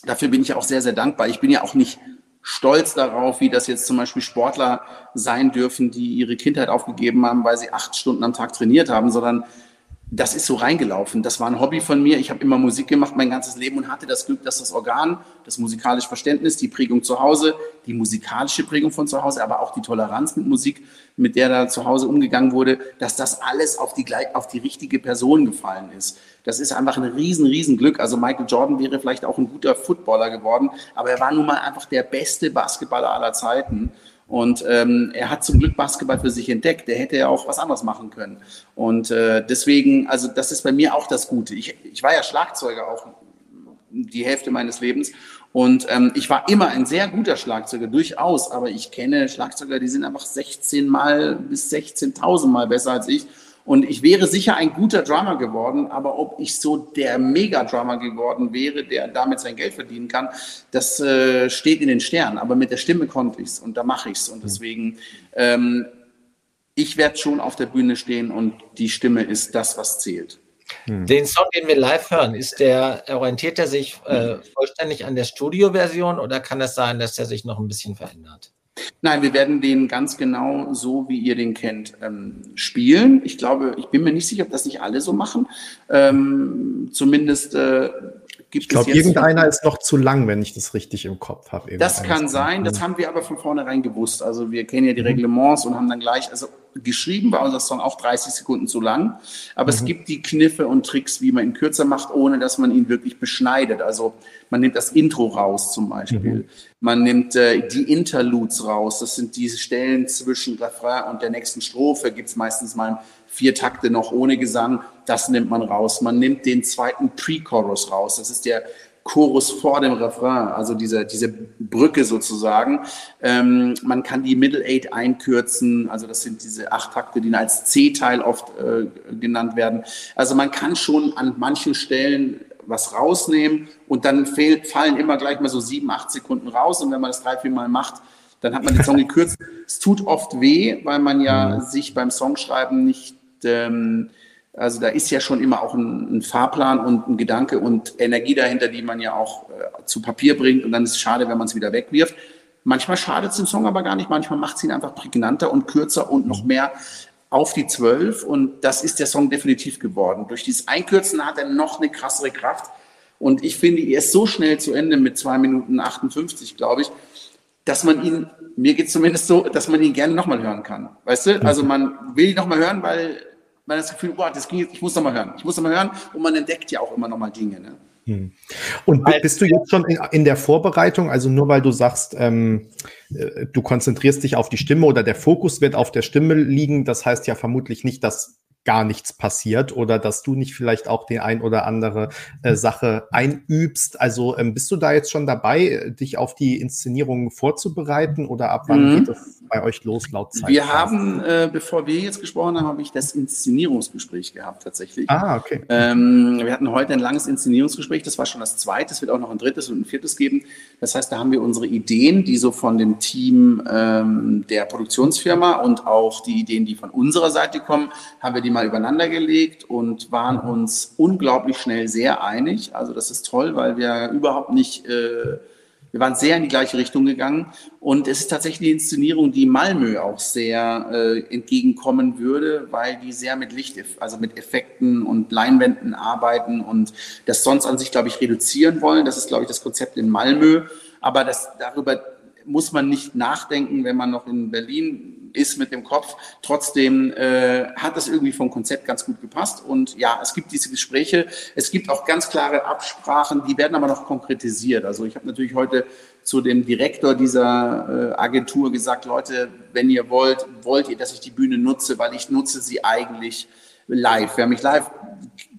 dafür bin ich auch sehr, sehr dankbar. Ich bin ja auch nicht stolz darauf, wie das jetzt zum Beispiel Sportler sein dürfen, die ihre Kindheit aufgegeben haben, weil sie acht Stunden am Tag trainiert haben, sondern das ist so reingelaufen. Das war ein Hobby von mir. Ich habe immer Musik gemacht mein ganzes Leben und hatte das Glück, dass das Organ, das musikalische Verständnis, die Prägung zu Hause, die musikalische Prägung von zu Hause, aber auch die Toleranz mit Musik, mit der da zu Hause umgegangen wurde, dass das alles auf die, auf die richtige Person gefallen ist. Das ist einfach ein riesen, riesen Glück. Also Michael Jordan wäre vielleicht auch ein guter Footballer geworden, aber er war nun mal einfach der beste Basketballer aller Zeiten. Und ähm, er hat zum Glück Basketball für sich entdeckt. Er hätte ja auch was anderes machen können. Und äh, deswegen, also das ist bei mir auch das Gute. Ich, ich war ja Schlagzeuger auch die Hälfte meines Lebens. Und ähm, ich war immer ein sehr guter Schlagzeuger, durchaus. Aber ich kenne Schlagzeuger, die sind einfach 16 Mal bis 16.000 Mal besser als ich. Und ich wäre sicher ein guter Drummer geworden, aber ob ich so der Mega-Drummer geworden wäre, der damit sein Geld verdienen kann, das äh, steht in den Sternen. Aber mit der Stimme konnte ich es und da mache ich es. Und deswegen, ähm, ich werde schon auf der Bühne stehen und die Stimme ist das, was zählt. Hm. Den Song, den wir live hören, ist der, orientiert er sich äh, vollständig an der Studioversion oder kann es sein, dass er sich noch ein bisschen verändert? Nein, wir werden den ganz genau so, wie ihr den kennt, ähm, spielen. Ich glaube, ich bin mir nicht sicher, ob das nicht alle so machen. Ähm, zumindest äh, gibt ich glaube, irgendeiner ist noch zu lang, wenn ich das richtig im Kopf habe. Das kann sein, das haben wir aber von vornherein gewusst. Also wir kennen ja die mhm. Reglements und haben dann gleich, also geschrieben war unser Song auch 30 Sekunden zu lang. Aber mhm. es gibt die Kniffe und Tricks, wie man ihn kürzer macht, ohne dass man ihn wirklich beschneidet. Also man nimmt das Intro raus zum Beispiel. Mhm. Man nimmt äh, die Interludes raus. Das sind diese Stellen zwischen Refrain und der nächsten Strophe. Gibt es meistens mal vier Takte noch ohne Gesang. Das nimmt man raus. Man nimmt den zweiten Pre-Chorus raus. Das ist der Chorus vor dem Refrain, also diese, diese Brücke sozusagen. Ähm, man kann die Middle Eight einkürzen, also das sind diese acht Takte, die als C-Teil oft äh, genannt werden. Also man kann schon an manchen Stellen was rausnehmen und dann fehlt, fallen immer gleich mal so sieben, acht Sekunden raus und wenn man das drei, vier Mal macht, dann hat man den Song gekürzt. es tut oft weh, weil man ja mhm. sich beim Songschreiben nicht ähm, also da ist ja schon immer auch ein, ein, Fahrplan und ein Gedanke und Energie dahinter, die man ja auch äh, zu Papier bringt. Und dann ist es schade, wenn man es wieder wegwirft. Manchmal schadet es dem Song aber gar nicht. Manchmal macht es ihn einfach prägnanter und kürzer und noch mehr auf die Zwölf. Und das ist der Song definitiv geworden. Durch dieses Einkürzen hat er noch eine krassere Kraft. Und ich finde, er ist so schnell zu Ende mit zwei Minuten 58, glaube ich, dass man ihn, mir geht es zumindest so, dass man ihn gerne nochmal hören kann. Weißt du? Also man will ihn nochmal hören, weil man das Gefühl, boah, das ging jetzt, ich muss noch mal hören. Ich muss noch mal hören und man entdeckt ja auch immer noch mal Dinge. Ne? Hm. Und bist du jetzt schon in, in, der Vorbereitung, also nur weil du sagst, ähm, äh, du konzentrierst dich auf die Stimme oder der Fokus wird auf der Stimme liegen, das heißt ja vermutlich nicht, dass gar nichts passiert oder dass du nicht vielleicht auch die ein oder andere äh, Sache einübst. Also ähm, bist du da jetzt schon dabei, dich auf die Inszenierung vorzubereiten oder ab wann mhm. geht das bei euch los laut Zeit? Wir haben, äh, bevor wir jetzt gesprochen haben, habe ich das Inszenierungsgespräch gehabt tatsächlich. Ah, okay. Ähm, wir hatten heute ein langes Inszenierungsgespräch, das war schon das zweite, es wird auch noch ein drittes und ein viertes geben. Das heißt, da haben wir unsere Ideen, die so von dem Team ähm, der Produktionsfirma und auch die Ideen, die von unserer Seite kommen, haben wir die mal übereinander gelegt und waren mhm. uns unglaublich schnell sehr einig. Also das ist toll, weil wir überhaupt nicht, äh, wir waren sehr in die gleiche Richtung gegangen. Und es ist tatsächlich die Inszenierung, die Malmö auch sehr äh, entgegenkommen würde, weil die sehr mit Licht, also mit Effekten und Leinwänden arbeiten und das sonst an sich, glaube ich, reduzieren wollen. Das ist, glaube ich, das Konzept in Malmö. Aber das, darüber muss man nicht nachdenken, wenn man noch in Berlin ist mit dem Kopf. Trotzdem äh, hat das irgendwie vom Konzept ganz gut gepasst. Und ja, es gibt diese Gespräche. Es gibt auch ganz klare Absprachen, die werden aber noch konkretisiert. Also ich habe natürlich heute zu dem Direktor dieser äh, Agentur gesagt, Leute, wenn ihr wollt, wollt ihr, dass ich die Bühne nutze, weil ich nutze sie eigentlich live. Wer mich live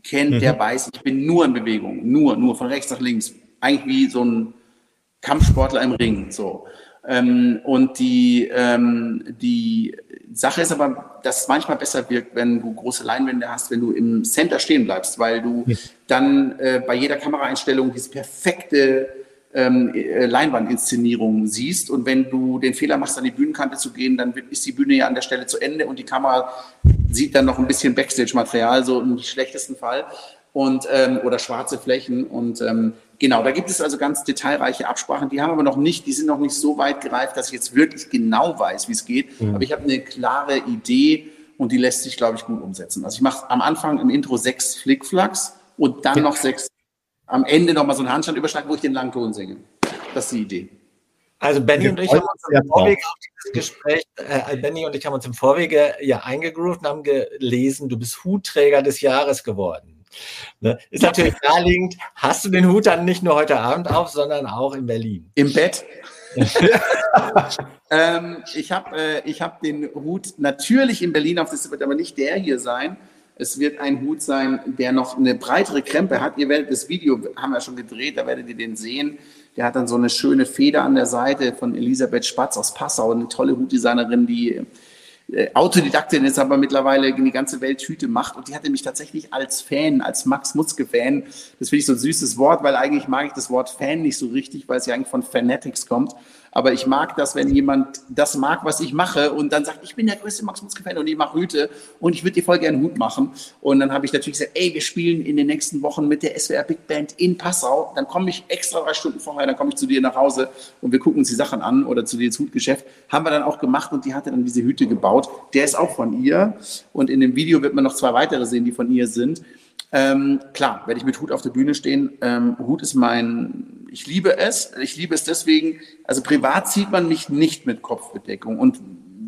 kennt, mhm. der weiß, ich bin nur in Bewegung, nur, nur von rechts nach links. Eigentlich wie so ein Kampfsportler im Ring. So. Ähm, und die, ähm, die Sache ist aber, dass es manchmal besser wirkt, wenn du große Leinwände hast, wenn du im Center stehen bleibst, weil du ja. dann äh, bei jeder Kameraeinstellung diese perfekte ähm, äh, Leinwandinszenierung siehst. Und wenn du den Fehler machst, an die Bühnenkante zu gehen, dann ist die Bühne ja an der Stelle zu Ende und die Kamera sieht dann noch ein bisschen Backstage-Material, so im schlechtesten Fall und ähm, oder schwarze Flächen und ähm, genau, da gibt es also ganz detailreiche Absprachen. Die haben aber noch nicht, die sind noch nicht so weit gereift, dass ich jetzt wirklich genau weiß, wie es geht. Mhm. Aber ich habe eine klare Idee und die lässt sich, glaube ich, gut umsetzen. Also ich mache am Anfang im Intro sechs Flickflacks und dann noch sechs, am Ende nochmal so einen Handstandüberschlag, wo ich den Langton singe. Das ist die Idee. Also Benny und ich haben uns im Vorwege auf dieses Gespräch, äh, Benny und ich haben uns im Vorwege ja eingegroovt und haben gelesen, du bist Hutträger des Jahres geworden. Ne? Ist natürlich naheliegend, hast du den Hut dann nicht nur heute Abend auf, sondern auch in Berlin? Im Bett. <laughs> ähm, ich habe äh, hab den Hut natürlich in Berlin auf, das wird aber nicht der hier sein. Es wird ein Hut sein, der noch eine breitere Krempe hat. Ihr werdet das Video, haben wir schon gedreht, da werdet ihr den sehen. Der hat dann so eine schöne Feder an der Seite von Elisabeth Spatz aus Passau, eine tolle Hutdesignerin, die äh, Autodidaktin ist, aber mittlerweile in die ganze Welt Hüte macht. Und die hatte mich tatsächlich als Fan, als Max Mutzke-Fan, das finde ich so ein süßes Wort, weil eigentlich mag ich das Wort Fan nicht so richtig, weil es ja eigentlich von Fanatics kommt. Aber ich mag das, wenn jemand das mag, was ich mache und dann sagt, ich bin der größte Max Mutzke-Fan und ich mache Hüte und ich würde dir voll gerne Hut machen. Und dann habe ich natürlich gesagt, ey, wir spielen in den nächsten Wochen mit der SWR Big Band in Passau. Dann komme ich extra drei Stunden vorher, dann komme ich zu dir nach Hause und wir gucken uns die Sachen an oder zu dir ins Hutgeschäft. Haben wir dann auch gemacht und die hatte dann diese Hüte gebaut. Der ist auch von ihr und in dem Video wird man noch zwei weitere sehen, die von ihr sind. Ähm, klar, werde ich mit Hut auf der Bühne stehen. Ähm, Hut ist mein, ich liebe es. Ich liebe es deswegen, also privat sieht man mich nicht mit Kopfbedeckung. Und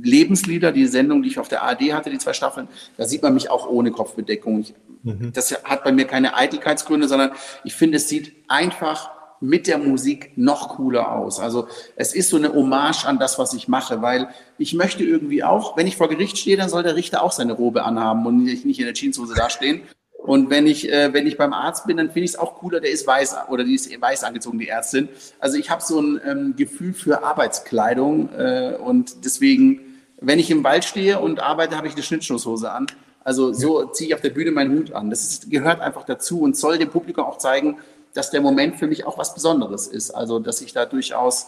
Lebenslieder, die Sendung, die ich auf der ARD hatte, die zwei Staffeln, da sieht man mich auch ohne Kopfbedeckung. Ich, mhm. Das hat bei mir keine Eitelkeitsgründe, sondern ich finde, es sieht einfach mit der Musik noch cooler aus. Also es ist so eine Hommage an das, was ich mache, weil ich möchte irgendwie auch, wenn ich vor Gericht stehe, dann soll der Richter auch seine Robe anhaben und nicht in der Jeanshose dastehen. Und wenn ich, äh, wenn ich beim Arzt bin, dann finde ich es auch cooler, der ist weiß oder die ist weiß angezogen, die Ärztin. Also ich habe so ein ähm, Gefühl für Arbeitskleidung äh, und deswegen, wenn ich im Wald stehe und arbeite, habe ich eine Schnittschusshose an. Also so ziehe ich auf der Bühne meinen Hut an. Das ist, gehört einfach dazu und soll dem Publikum auch zeigen, dass der Moment für mich auch was Besonderes ist. Also dass ich da durchaus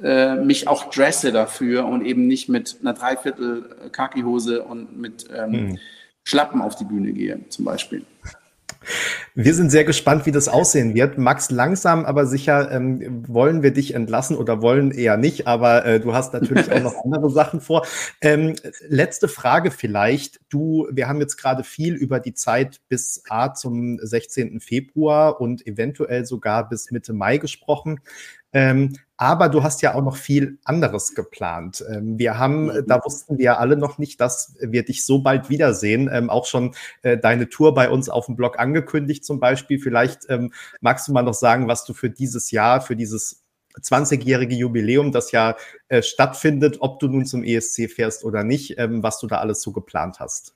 äh, mich auch dresse dafür und eben nicht mit einer Dreiviertel Kaki-Hose und mit ähm, mhm Schlappen auf die Bühne gehe, zum Beispiel. Wir sind sehr gespannt, wie das aussehen wird. Max, langsam aber sicher ähm, wollen wir dich entlassen oder wollen eher nicht, aber äh, du hast natürlich auch noch <laughs> andere Sachen vor. Ähm, letzte Frage vielleicht. Du, wir haben jetzt gerade viel über die Zeit bis A zum 16. Februar und eventuell sogar bis Mitte Mai gesprochen. Ähm, aber du hast ja auch noch viel anderes geplant. Ähm, wir haben, mhm. da wussten wir alle noch nicht, dass wir dich so bald wiedersehen. Ähm, auch schon äh, deine Tour bei uns auf dem Blog angekündigt zum Beispiel. Vielleicht ähm, magst du mal noch sagen, was du für dieses Jahr, für dieses 20-jährige Jubiläum, das ja äh, stattfindet, ob du nun zum ESC fährst oder nicht, ähm, was du da alles so geplant hast.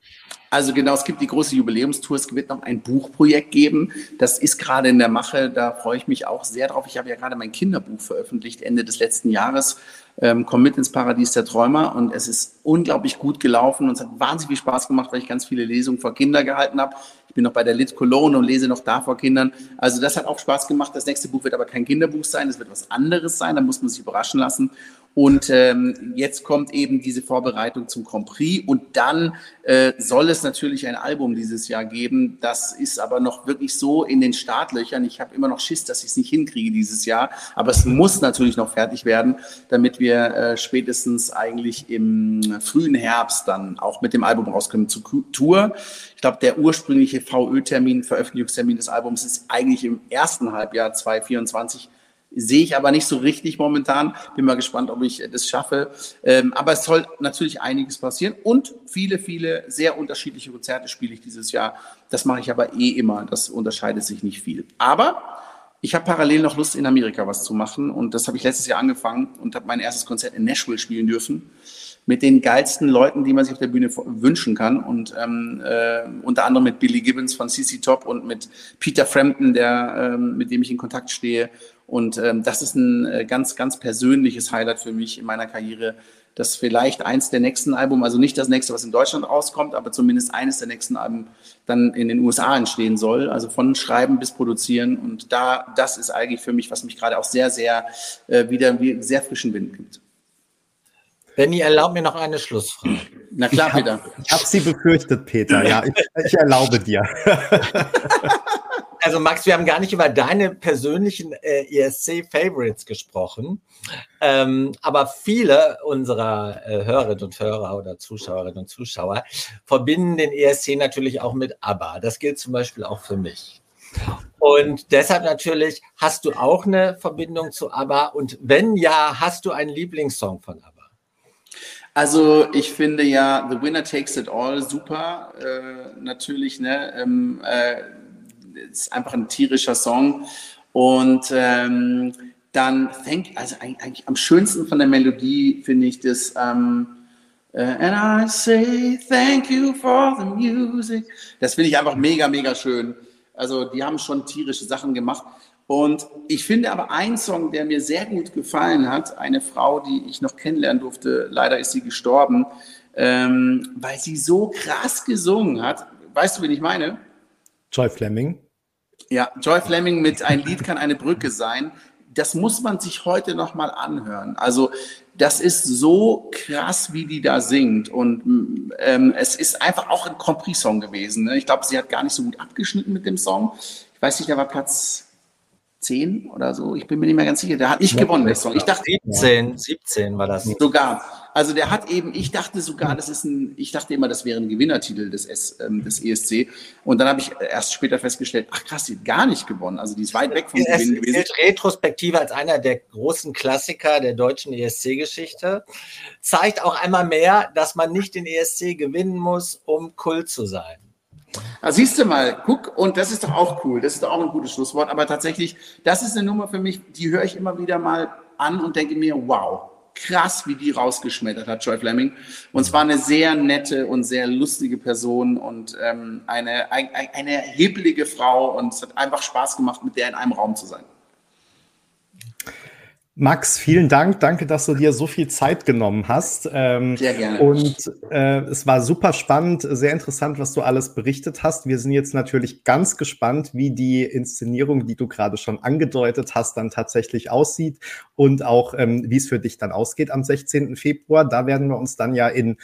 Also genau, es gibt die große Jubiläumstour, es wird noch ein Buchprojekt geben, das ist gerade in der Mache, da freue ich mich auch sehr drauf. Ich habe ja gerade mein Kinderbuch veröffentlicht, Ende des letzten Jahres, ähm, Komm mit ins Paradies der Träumer. Und es ist unglaublich gut gelaufen. Und es hat wahnsinnig viel Spaß gemacht, weil ich ganz viele Lesungen vor Kinder gehalten habe bin noch bei der Lit Cologne und lese noch da vor Kindern. Also das hat auch Spaß gemacht. Das nächste Buch wird aber kein Kinderbuch sein, es wird was anderes sein, da muss man sich überraschen lassen. Und ähm, jetzt kommt eben diese Vorbereitung zum Grand Prix und dann äh, soll es natürlich ein Album dieses Jahr geben. Das ist aber noch wirklich so in den Startlöchern. Ich habe immer noch Schiss, dass ich es nicht hinkriege dieses Jahr. Aber es muss natürlich noch fertig werden, damit wir äh, spätestens eigentlich im frühen Herbst dann auch mit dem Album rauskommen zur Tour. Ich glaube, der ursprüngliche VÖ-Termin, Veröffentlichungstermin des Albums ist eigentlich im ersten Halbjahr 2024 Sehe ich aber nicht so richtig momentan. Bin mal gespannt, ob ich das schaffe. Ähm, aber es soll natürlich einiges passieren und viele, viele sehr unterschiedliche Konzerte spiele ich dieses Jahr. Das mache ich aber eh immer. Das unterscheidet sich nicht viel. Aber ich habe parallel noch Lust, in Amerika was zu machen. Und das habe ich letztes Jahr angefangen und habe mein erstes Konzert in Nashville spielen dürfen. Mit den geilsten Leuten, die man sich auf der Bühne wünschen kann. Und ähm, äh, unter anderem mit Billy Gibbons von CC Top und mit Peter Frampton, der, ähm, mit dem ich in Kontakt stehe. Und ähm, das ist ein äh, ganz, ganz persönliches Highlight für mich in meiner Karriere, dass vielleicht eins der nächsten Alben, also nicht das nächste, was in Deutschland rauskommt, aber zumindest eines der nächsten Alben dann in den USA entstehen soll. Also von Schreiben bis Produzieren. Und da, das ist eigentlich für mich, was mich gerade auch sehr, sehr äh, wieder sehr frischen Wind gibt. Benny, erlaub mir noch eine Schlussfrage. Na klar, Peter. Ich habe sie befürchtet, Peter. Ja, ich, ich erlaube dir. <laughs> Also Max, wir haben gar nicht über deine persönlichen äh, ESC-Favorites gesprochen, ähm, aber viele unserer äh, Hörerinnen und Hörer oder Zuschauerinnen und Zuschauer verbinden den ESC natürlich auch mit ABBA. Das gilt zum Beispiel auch für mich. Und deshalb natürlich, hast du auch eine Verbindung zu ABBA? Und wenn ja, hast du einen Lieblingssong von ABBA? Also ich finde ja The Winner Takes It All super, äh, natürlich, ne? Ähm, äh, ist einfach ein tierischer Song. Und ähm, dann thank, also eigentlich am schönsten von der Melodie finde ich das ähm, uh, And I say thank you for the music. Das finde ich einfach mega, mega schön. Also die haben schon tierische Sachen gemacht. Und ich finde aber einen Song, der mir sehr gut gefallen hat, eine Frau, die ich noch kennenlernen durfte, leider ist sie gestorben, ähm, weil sie so krass gesungen hat. Weißt du, wen ich meine? Joy Fleming. Ja, Joy Fleming mit Ein Lied kann eine Brücke sein. Das muss man sich heute noch mal anhören. Also das ist so krass, wie die da singt. Und ähm, es ist einfach auch ein Compris-Song gewesen. Ne? Ich glaube, sie hat gar nicht so gut abgeschnitten mit dem Song. Ich weiß nicht, der war Platz 10 oder so. Ich bin mir nicht mehr ganz sicher. Der hat nicht ja, gewonnen, der Song. Ich dachte 17, 17 war das. Sogar. Also der hat eben, ich dachte sogar, das ist ein, ich dachte immer, das wäre ein Gewinnertitel des, S, ähm, des ESC. Und dann habe ich erst später festgestellt, ach krass, die hat gar nicht gewonnen. Also die ist weit weg vom es Gewinnen gewesen. gilt retrospektive als einer der großen Klassiker der deutschen ESC-Geschichte. Zeigt auch einmal mehr, dass man nicht den ESC gewinnen muss, um Kult zu sein. Ah, siehst du mal, guck, und das ist doch auch cool, das ist doch auch ein gutes Schlusswort, aber tatsächlich, das ist eine Nummer für mich, die höre ich immer wieder mal an und denke mir, wow, krass, wie die rausgeschmettert hat, Joy Fleming. Und zwar eine sehr nette und sehr lustige Person und ähm, eine, ein, eine hebelige Frau und es hat einfach Spaß gemacht, mit der in einem Raum zu sein. Max, vielen Dank. Danke, dass du dir so viel Zeit genommen hast. Ähm, sehr gerne. Und äh, es war super spannend, sehr interessant, was du alles berichtet hast. Wir sind jetzt natürlich ganz gespannt, wie die Inszenierung, die du gerade schon angedeutet hast, dann tatsächlich aussieht und auch, ähm, wie es für dich dann ausgeht am 16. Februar. Da werden wir uns dann ja in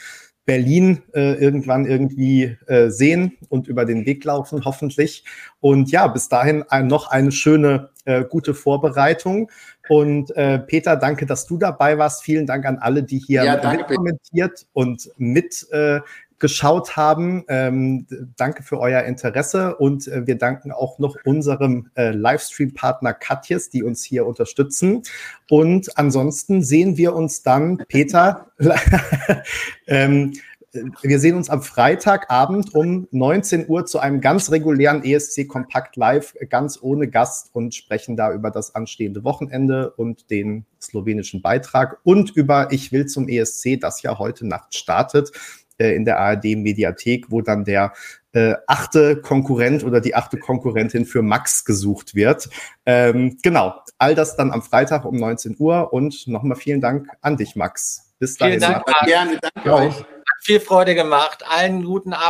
Berlin äh, irgendwann irgendwie äh, sehen und über den Weg laufen, hoffentlich. Und ja, bis dahin ein, noch eine schöne, äh, gute Vorbereitung. Und äh, Peter, danke, dass du dabei warst. Vielen Dank an alle, die hier ja, mitkommentiert und mit äh, geschaut haben. Ähm, danke für euer Interesse und äh, wir danken auch noch unserem äh, Livestream-Partner Katjes, die uns hier unterstützen. Und ansonsten sehen wir uns dann, Peter, <laughs> ähm, wir sehen uns am Freitagabend um 19 Uhr zu einem ganz regulären ESC Kompakt Live, ganz ohne Gast und sprechen da über das anstehende Wochenende und den slowenischen Beitrag und über Ich will zum ESC, das ja heute Nacht startet äh, in der ARD Mediathek, wo dann der äh, achte Konkurrent oder die achte Konkurrentin für Max gesucht wird. Ähm, genau, all das dann am Freitag um 19 Uhr und nochmal vielen Dank an dich, Max. Bis dahin. Vielen Dank, gerne, danke euch. Hat viel Freude gemacht. Allen guten Abend.